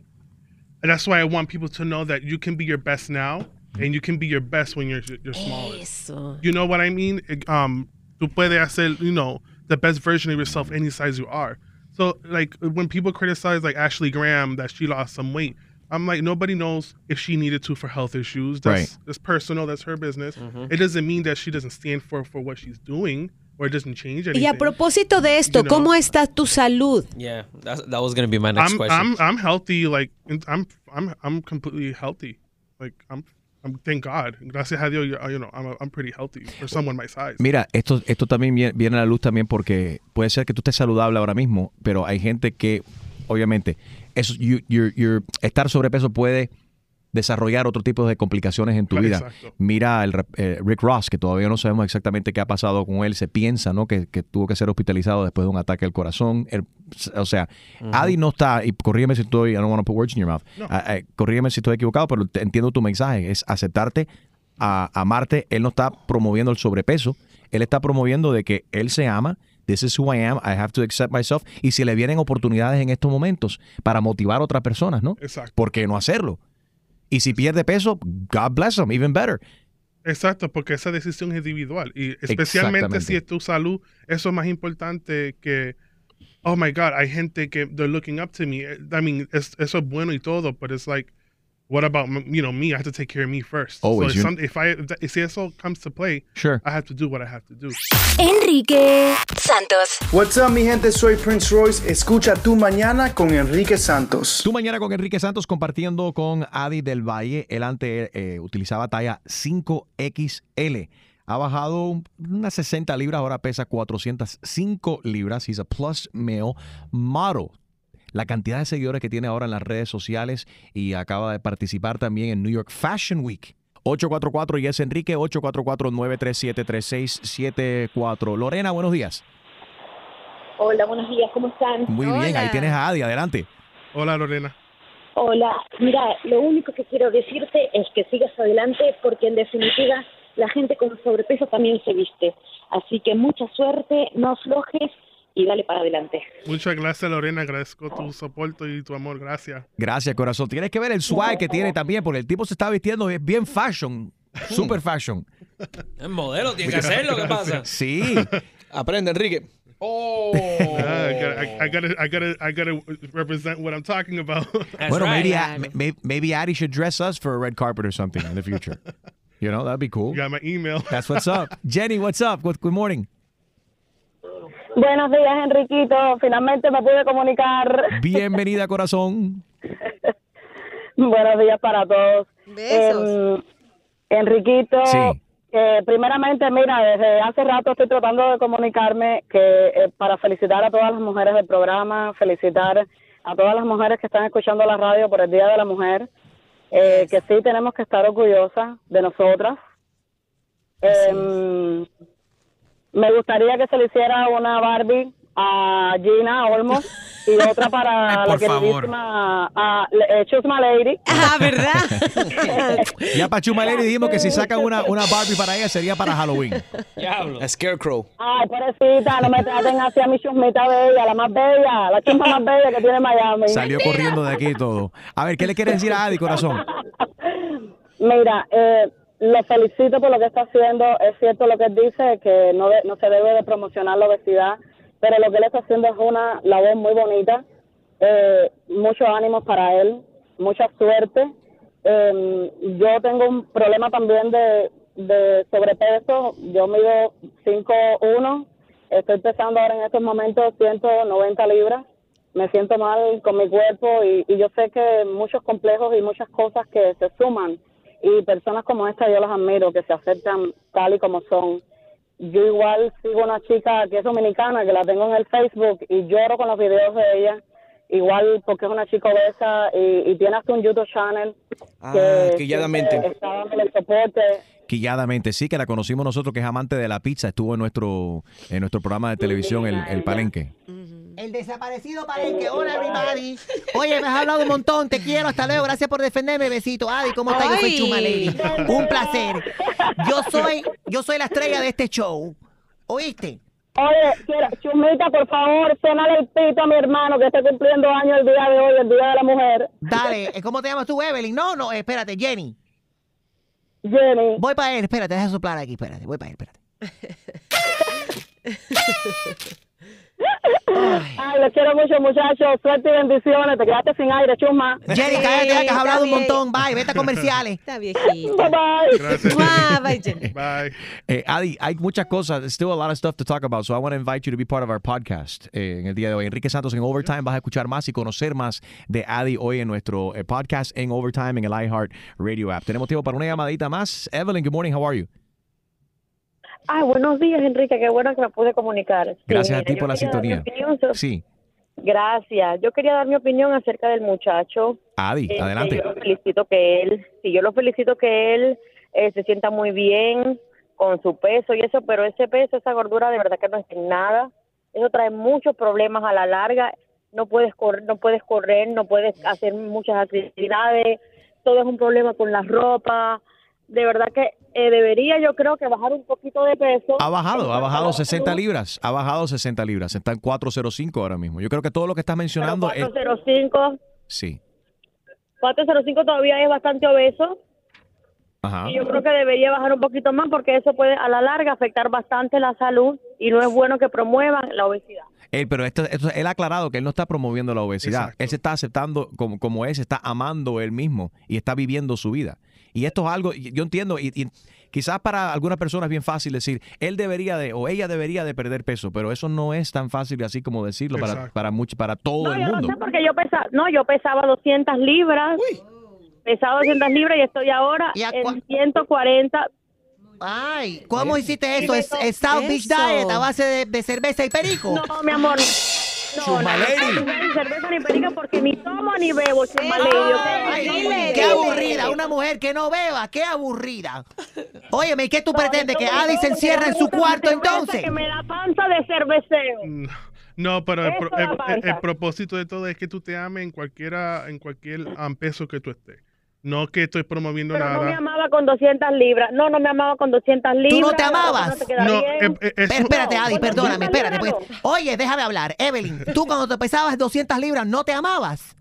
that's why I want people to know that you can be your best now, and you can be your best when you're you're smallest. Eso. You know what I mean? Um, tú puedes hacer, you know, the best version of yourself any size you are. So like when people criticize like Ashley Graham that she lost some weight, I'm like nobody knows if she needed to for health issues. That's Right. that's personal. That's her business. Mhm. It doesn't mean that she doesn't stand for for what she's doing or it doesn't change anything. Y a propósito de esto, You know. ¿cómo está tu salud? yeah, that's, that was going to be my next I'm, question. I'm I'm healthy. Like I'm I'm I'm completely healthy. Like I'm I'm thank God. Gracias a Dios, you you know, I'm I'm pretty healthy for someone my size. Mira, esto, esto también vie- viene a la luz también porque puede ser que tú estés saludable ahora mismo, pero hay gente que, obviamente, eso, you- you're- you're- estar sobrepeso puede desarrollar otro tipo de complicaciones en tu Claro, vida. exacto. Mira el eh, Rick Ross, que todavía no sabemos exactamente qué ha pasado con él. Se piensa, ¿no? Que, que tuvo que ser hospitalizado después de un ataque al corazón. Él- o sea. Adi no está, y corrígeme si estoy, I don't want to put words in your mouth. No. Ah, eh, corrígeme si estoy equivocado, pero te- entiendo tu mensaje. Es aceptarte, a amarte. Él no está promoviendo el sobrepeso. Él está promoviendo de que él se ama. This is who I am. I have to accept myself. Y si le vienen oportunidades en estos momentos para motivar a otras personas, ¿no? Exacto. ¿Por qué no hacerlo? Y si pierde peso, God bless him, even better. Exacto, porque esa decisión es individual y especialmente si es tu salud, eso es más importante que oh my god, hay gente que they're looking up to me. I mean, es- eso es bueno y todo, but it's like what about m- you know me? I have to take care of me first. Always, So if, some- if I if eso comes to play, Sure. I have to do what I have to do. Enrique Santos. What's up, mi gente? Soy Prince Royce. Escucha tu mañana con Enrique Santos. Tú mañana con Enrique Santos compartiendo con Adi del Valle. Él antes eh, utilizaba talla 5XL. Ha bajado un- unas 60 libras, ahora pesa 405 libras. He's a plus male model. La cantidad de seguidores que tiene ahora en las redes sociales y acaba de participar también en New York Fashion Week. 844 y es Enrique 844-937-3674. Lorena, buenos días. Hola, buenos días, ¿cómo están? Muy bien, ahí tienes a Adi, adelante. Hola, Lorena. Hola, mira, lo único que quiero decirte es que sigas adelante porque en definitiva la gente con sobrepeso también se viste. Así que mucha suerte, no aflojes y dale para adelante. Muchas gracias, Lorena. Agradezco tu soporte y tu amor. Gracias. Gracias, corazón. Tienes que ver el swag que tiene también, porque el tipo se está vistiendo es bien fashion, super fashion. [LAUGHS] Es modelo, tiene que hacerlo, ¿qué pasa? Sí. [LAUGHS] Aprende, Enrique. Oh. [LAUGHS] Ah, I, gotta, I, I gotta, I gotta, I gotta represent what I'm talking about. bueno, maybe, maybe, maybe Addie should dress us for a red carpet or something in the future. You know, that'd be cool. You got my email. That's what's up. Jenny, what's up? Good, good morning. Buenos días, Enriquito. Finalmente me pude comunicar. Bienvenida, corazón. [LAUGHS] Buenos días para todos. Besos. Em, Enriquito, Sí. eh, primeramente, mira, desde hace rato estoy tratando de comunicarme que eh, para felicitar a todas las mujeres del programa, felicitar a todas las mujeres que están escuchando la radio por el Día de la Mujer, eh, que sí tenemos que estar orgullosas de nosotras. Me gustaría que se le hiciera una Barbie a Gina Olmos y otra para [LAUGHS] la por favor. queridísima a, eh, Chusma Lady. Ah, ¿verdad? [LAUGHS] Ya para Chumaleri dijimos que si sacan una, una Barbie para ella sería para Halloween. A Scarecrow. Ay, pobrecita, no me traten así a mi chusmita bella, la más bella, la chusma más bella que tiene Miami. Salió corriendo de aquí todo. A ver, ¿qué le quieres decir a Adi, corazón? [LAUGHS] Mira, eh, lo felicito por lo que está haciendo. Es cierto lo que él dice, que no, de- no se debe de promocionar la obesidad, pero lo que él está haciendo es una labor muy bonita. Eh, muchos ánimos para él, mucha suerte. Eh, yo tengo un problema también de, sobrepeso. Yo mido 5'1", estoy pesando ahora en estos momentos 190 libras. Me siento mal con mi cuerpo y yo sé que muchos complejos y muchas cosas que se suman y personas como esta yo las admiro, que se aceptan tal y como son. Yo igual sigo una chica que es dominicana, que la tengo en el Facebook y lloro con los videos de ella, igual porque es una chica obesa y, y tiene hasta un YouTube channel Ah, que quilladamente. siempre está dándole soporte. Quilladamente, sí, que la conocimos nosotros, que es amante de la pizza, estuvo en nuestro, en nuestro programa de televisión, el, el Palenque. El desaparecido Palenque. Hola, everybody. Oye, me has hablado un montón. Te quiero. Hasta luego. Gracias por defenderme. Besito. Adi, ¿cómo estás? Yo soy. Chuma Lady. Un placer. Yo soy, yo soy la estrella de este show. ¿Oíste? Oye, quiero, Chumita, por favor, sonale el pito a mi hermano que está cumpliendo años el día de hoy, el Día de la Mujer. Dale. eh, ¿Cómo te llamas tú, Evelyn? No, no, espérate, Jenny. Jenny. Voy para él. Espérate, deja soplar aquí. Espérate, voy para él. Espérate. [LAUGHS] Ay, les quiero mucho, muchachos. Suerte y bendiciones. Te quedaste sin aire, chusma. Jenny, cállate, ya que has hablado un montón. Bye, vete a comerciales. Está viejito. Bye bye. Gracias. Bye, bye, Jenny. Bye. Eh, Adi, hay muchas cosas, there's still a lot of stuff to talk about, so I want to invite you to be part of our podcast eh, en el día de hoy. Enrique Santos en Overtime, vas a escuchar más y conocer más de Adi hoy en nuestro eh, podcast en Overtime en el iHeart Radio app. Tenemos tiempo para una llamadita más. Evelyn, good morning, how are you? Ay, buenos días, Enrique. Qué bueno que me pude comunicar. Sí, Gracias a ti por la sintonía. sobre- Sí, Gracias. Yo quería dar mi opinión acerca del muchacho. Adi, Este, adelante. Yo lo felicito que él, sí, yo lo felicito que él eh, se sienta muy bien con su peso y eso, pero ese peso, esa gordura, de verdad que no es en nada. Eso trae muchos problemas a la larga. No puedes correr, no puedes correr, no puedes hacer muchas actividades. Todo es un problema con la ropa. De verdad que eh, debería, yo creo que bajar un poquito de peso. Ha bajado, ha bajado 60 libras. ha bajado 60 libras, está en 405 ahora mismo. Yo creo que todo lo que estás mencionando es... 405, Sí, 405 todavía es bastante obeso. ajá. Y yo creo que debería bajar un poquito más porque eso puede a la larga afectar bastante la salud y no es bueno que promuevan la obesidad. Él, pero esto, esto- él ha aclarado que él no está promoviendo la obesidad. Él se está aceptando como, como es, se está amando él mismo y está viviendo su vida. Y esto es algo, y yo entiendo, y, y quizás para algunas personas es bien fácil decir, él debería de, o ella debería de perder peso, pero eso no es tan fácil así como decirlo para, Exacto. para, mucho, para todo No, el yo no mundo. sé porque yo pesaba, no, yo pesaba 200 libras. Pesaba 200 libras y estoy ahora en 140. Ay, ¿cómo hiciste eso? Y ¿Es, South Beach. Diet a base de, de cerveza y perico? No, mi amor. [LAUGHS] No, no, no, ni cerveza ni perica porque ni tomo ni bebo, chumaley. Ay, qué aburrida, una mujer que no beba, qué aburrida. Óyeme, ¿y qué tú pretendes? ¿Que Adi se encierra en su cuarto entonces? Que me da panza de cerveceo. No, pero el, pro- el- el- el propósito de todo es que tú te ames en cualquiera, en cualquier um, peso que tú estés. No que estoy promoviendo Pero no me nada. amaba con 200 libras. No, no me amaba con 200 libras. ¿Tú no te amabas? No, No, eh, eh, eso- espérate, Adi, Bueno, perdóname, 200 espérate. Pues. Oye, déjame hablar. Evelyn, tú cuando te pesabas 200 libras, ¿no te amabas?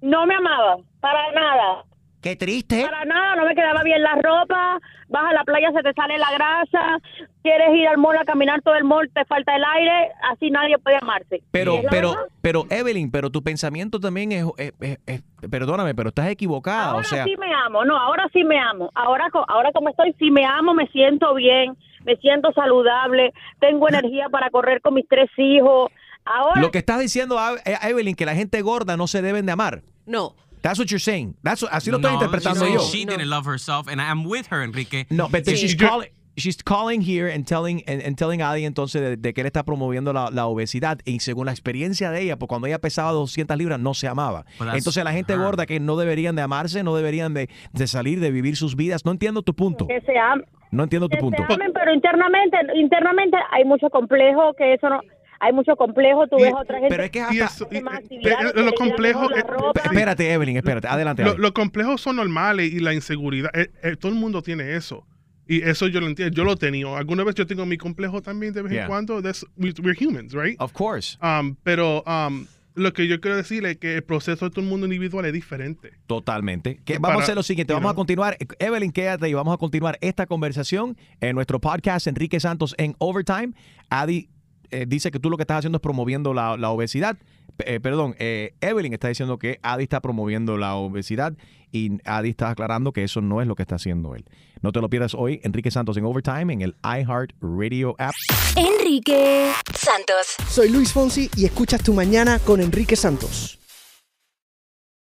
No me amaba, para nada. Qué triste. Para nada, no me quedaba bien la ropa. Vas a la playa, se te sale la grasa. Quieres ir al mall a caminar todo el mall, te falta el aire. Así nadie puede amarse. Pero, pero, verdad. pero, Evelyn, pero tu pensamiento también es, es- es- es- perdóname, pero estás equivocada. Ahora o sea, sí me amo, no, ahora sí me amo. Ahora, ahora como estoy, sí me amo, me siento bien, me siento saludable, tengo energía para correr con mis tres hijos. Ahora lo que estás diciendo, a- Evelyn, que la gente gorda no se deben de amar. No. That's what you're saying. That's what- así lo estoy No, interpretando yo. She didn't love herself, and I'm with her, Enrique. No, but If she's she- calling, she's calling here and telling and, and telling a Adi entonces de, de que él está promoviendo la, la obesidad y según la experiencia de ella, pues cuando ella pesaba 200 libras no se amaba. Entonces la gente her. gorda que no deberían de amarse, no deberían de, de salir, de vivir sus vidas. No entiendo tu punto. que se amen, No entiendo tu punto. se amen, pero internamente, internamente hay mucho complejo, que eso no, hay mucho complejo. Tú ves a otra gente pero es que hasta- hace más Pero, lo complejo. Espérate, Evelyn, espérate. Adelante. Lo-. Los complejos son normales y la inseguridad. eh, eh, todo el mundo tiene eso. Y eso yo lo entiendo. Yo lo he tenido. Alguna vez yo tengo mi complejo también de vez Yeah. en cuando. That's- we're humans, right? Of course. Um, pero um, lo que yo quiero decir es que el proceso de todo el mundo individual es diferente. Totalmente. Que Para- vamos a hacer lo siguiente, vamos a continuar. Evelyn, quédate y vamos a continuar esta conversación en nuestro podcast Enrique Santos en Overtime. Adi eh, dice que tú lo que estás haciendo es promoviendo la, la obesidad. P- eh, perdón, eh, Evelyn está diciendo que Adi está promoviendo la obesidad y Adi está aclarando que eso no es lo que está haciendo él. No te lo pierdas hoy, Enrique Santos en Overtime en el iHeart Radio app. Enrique Santos. Soy Luis Fonsi y escuchas tu mañana con Enrique Santos.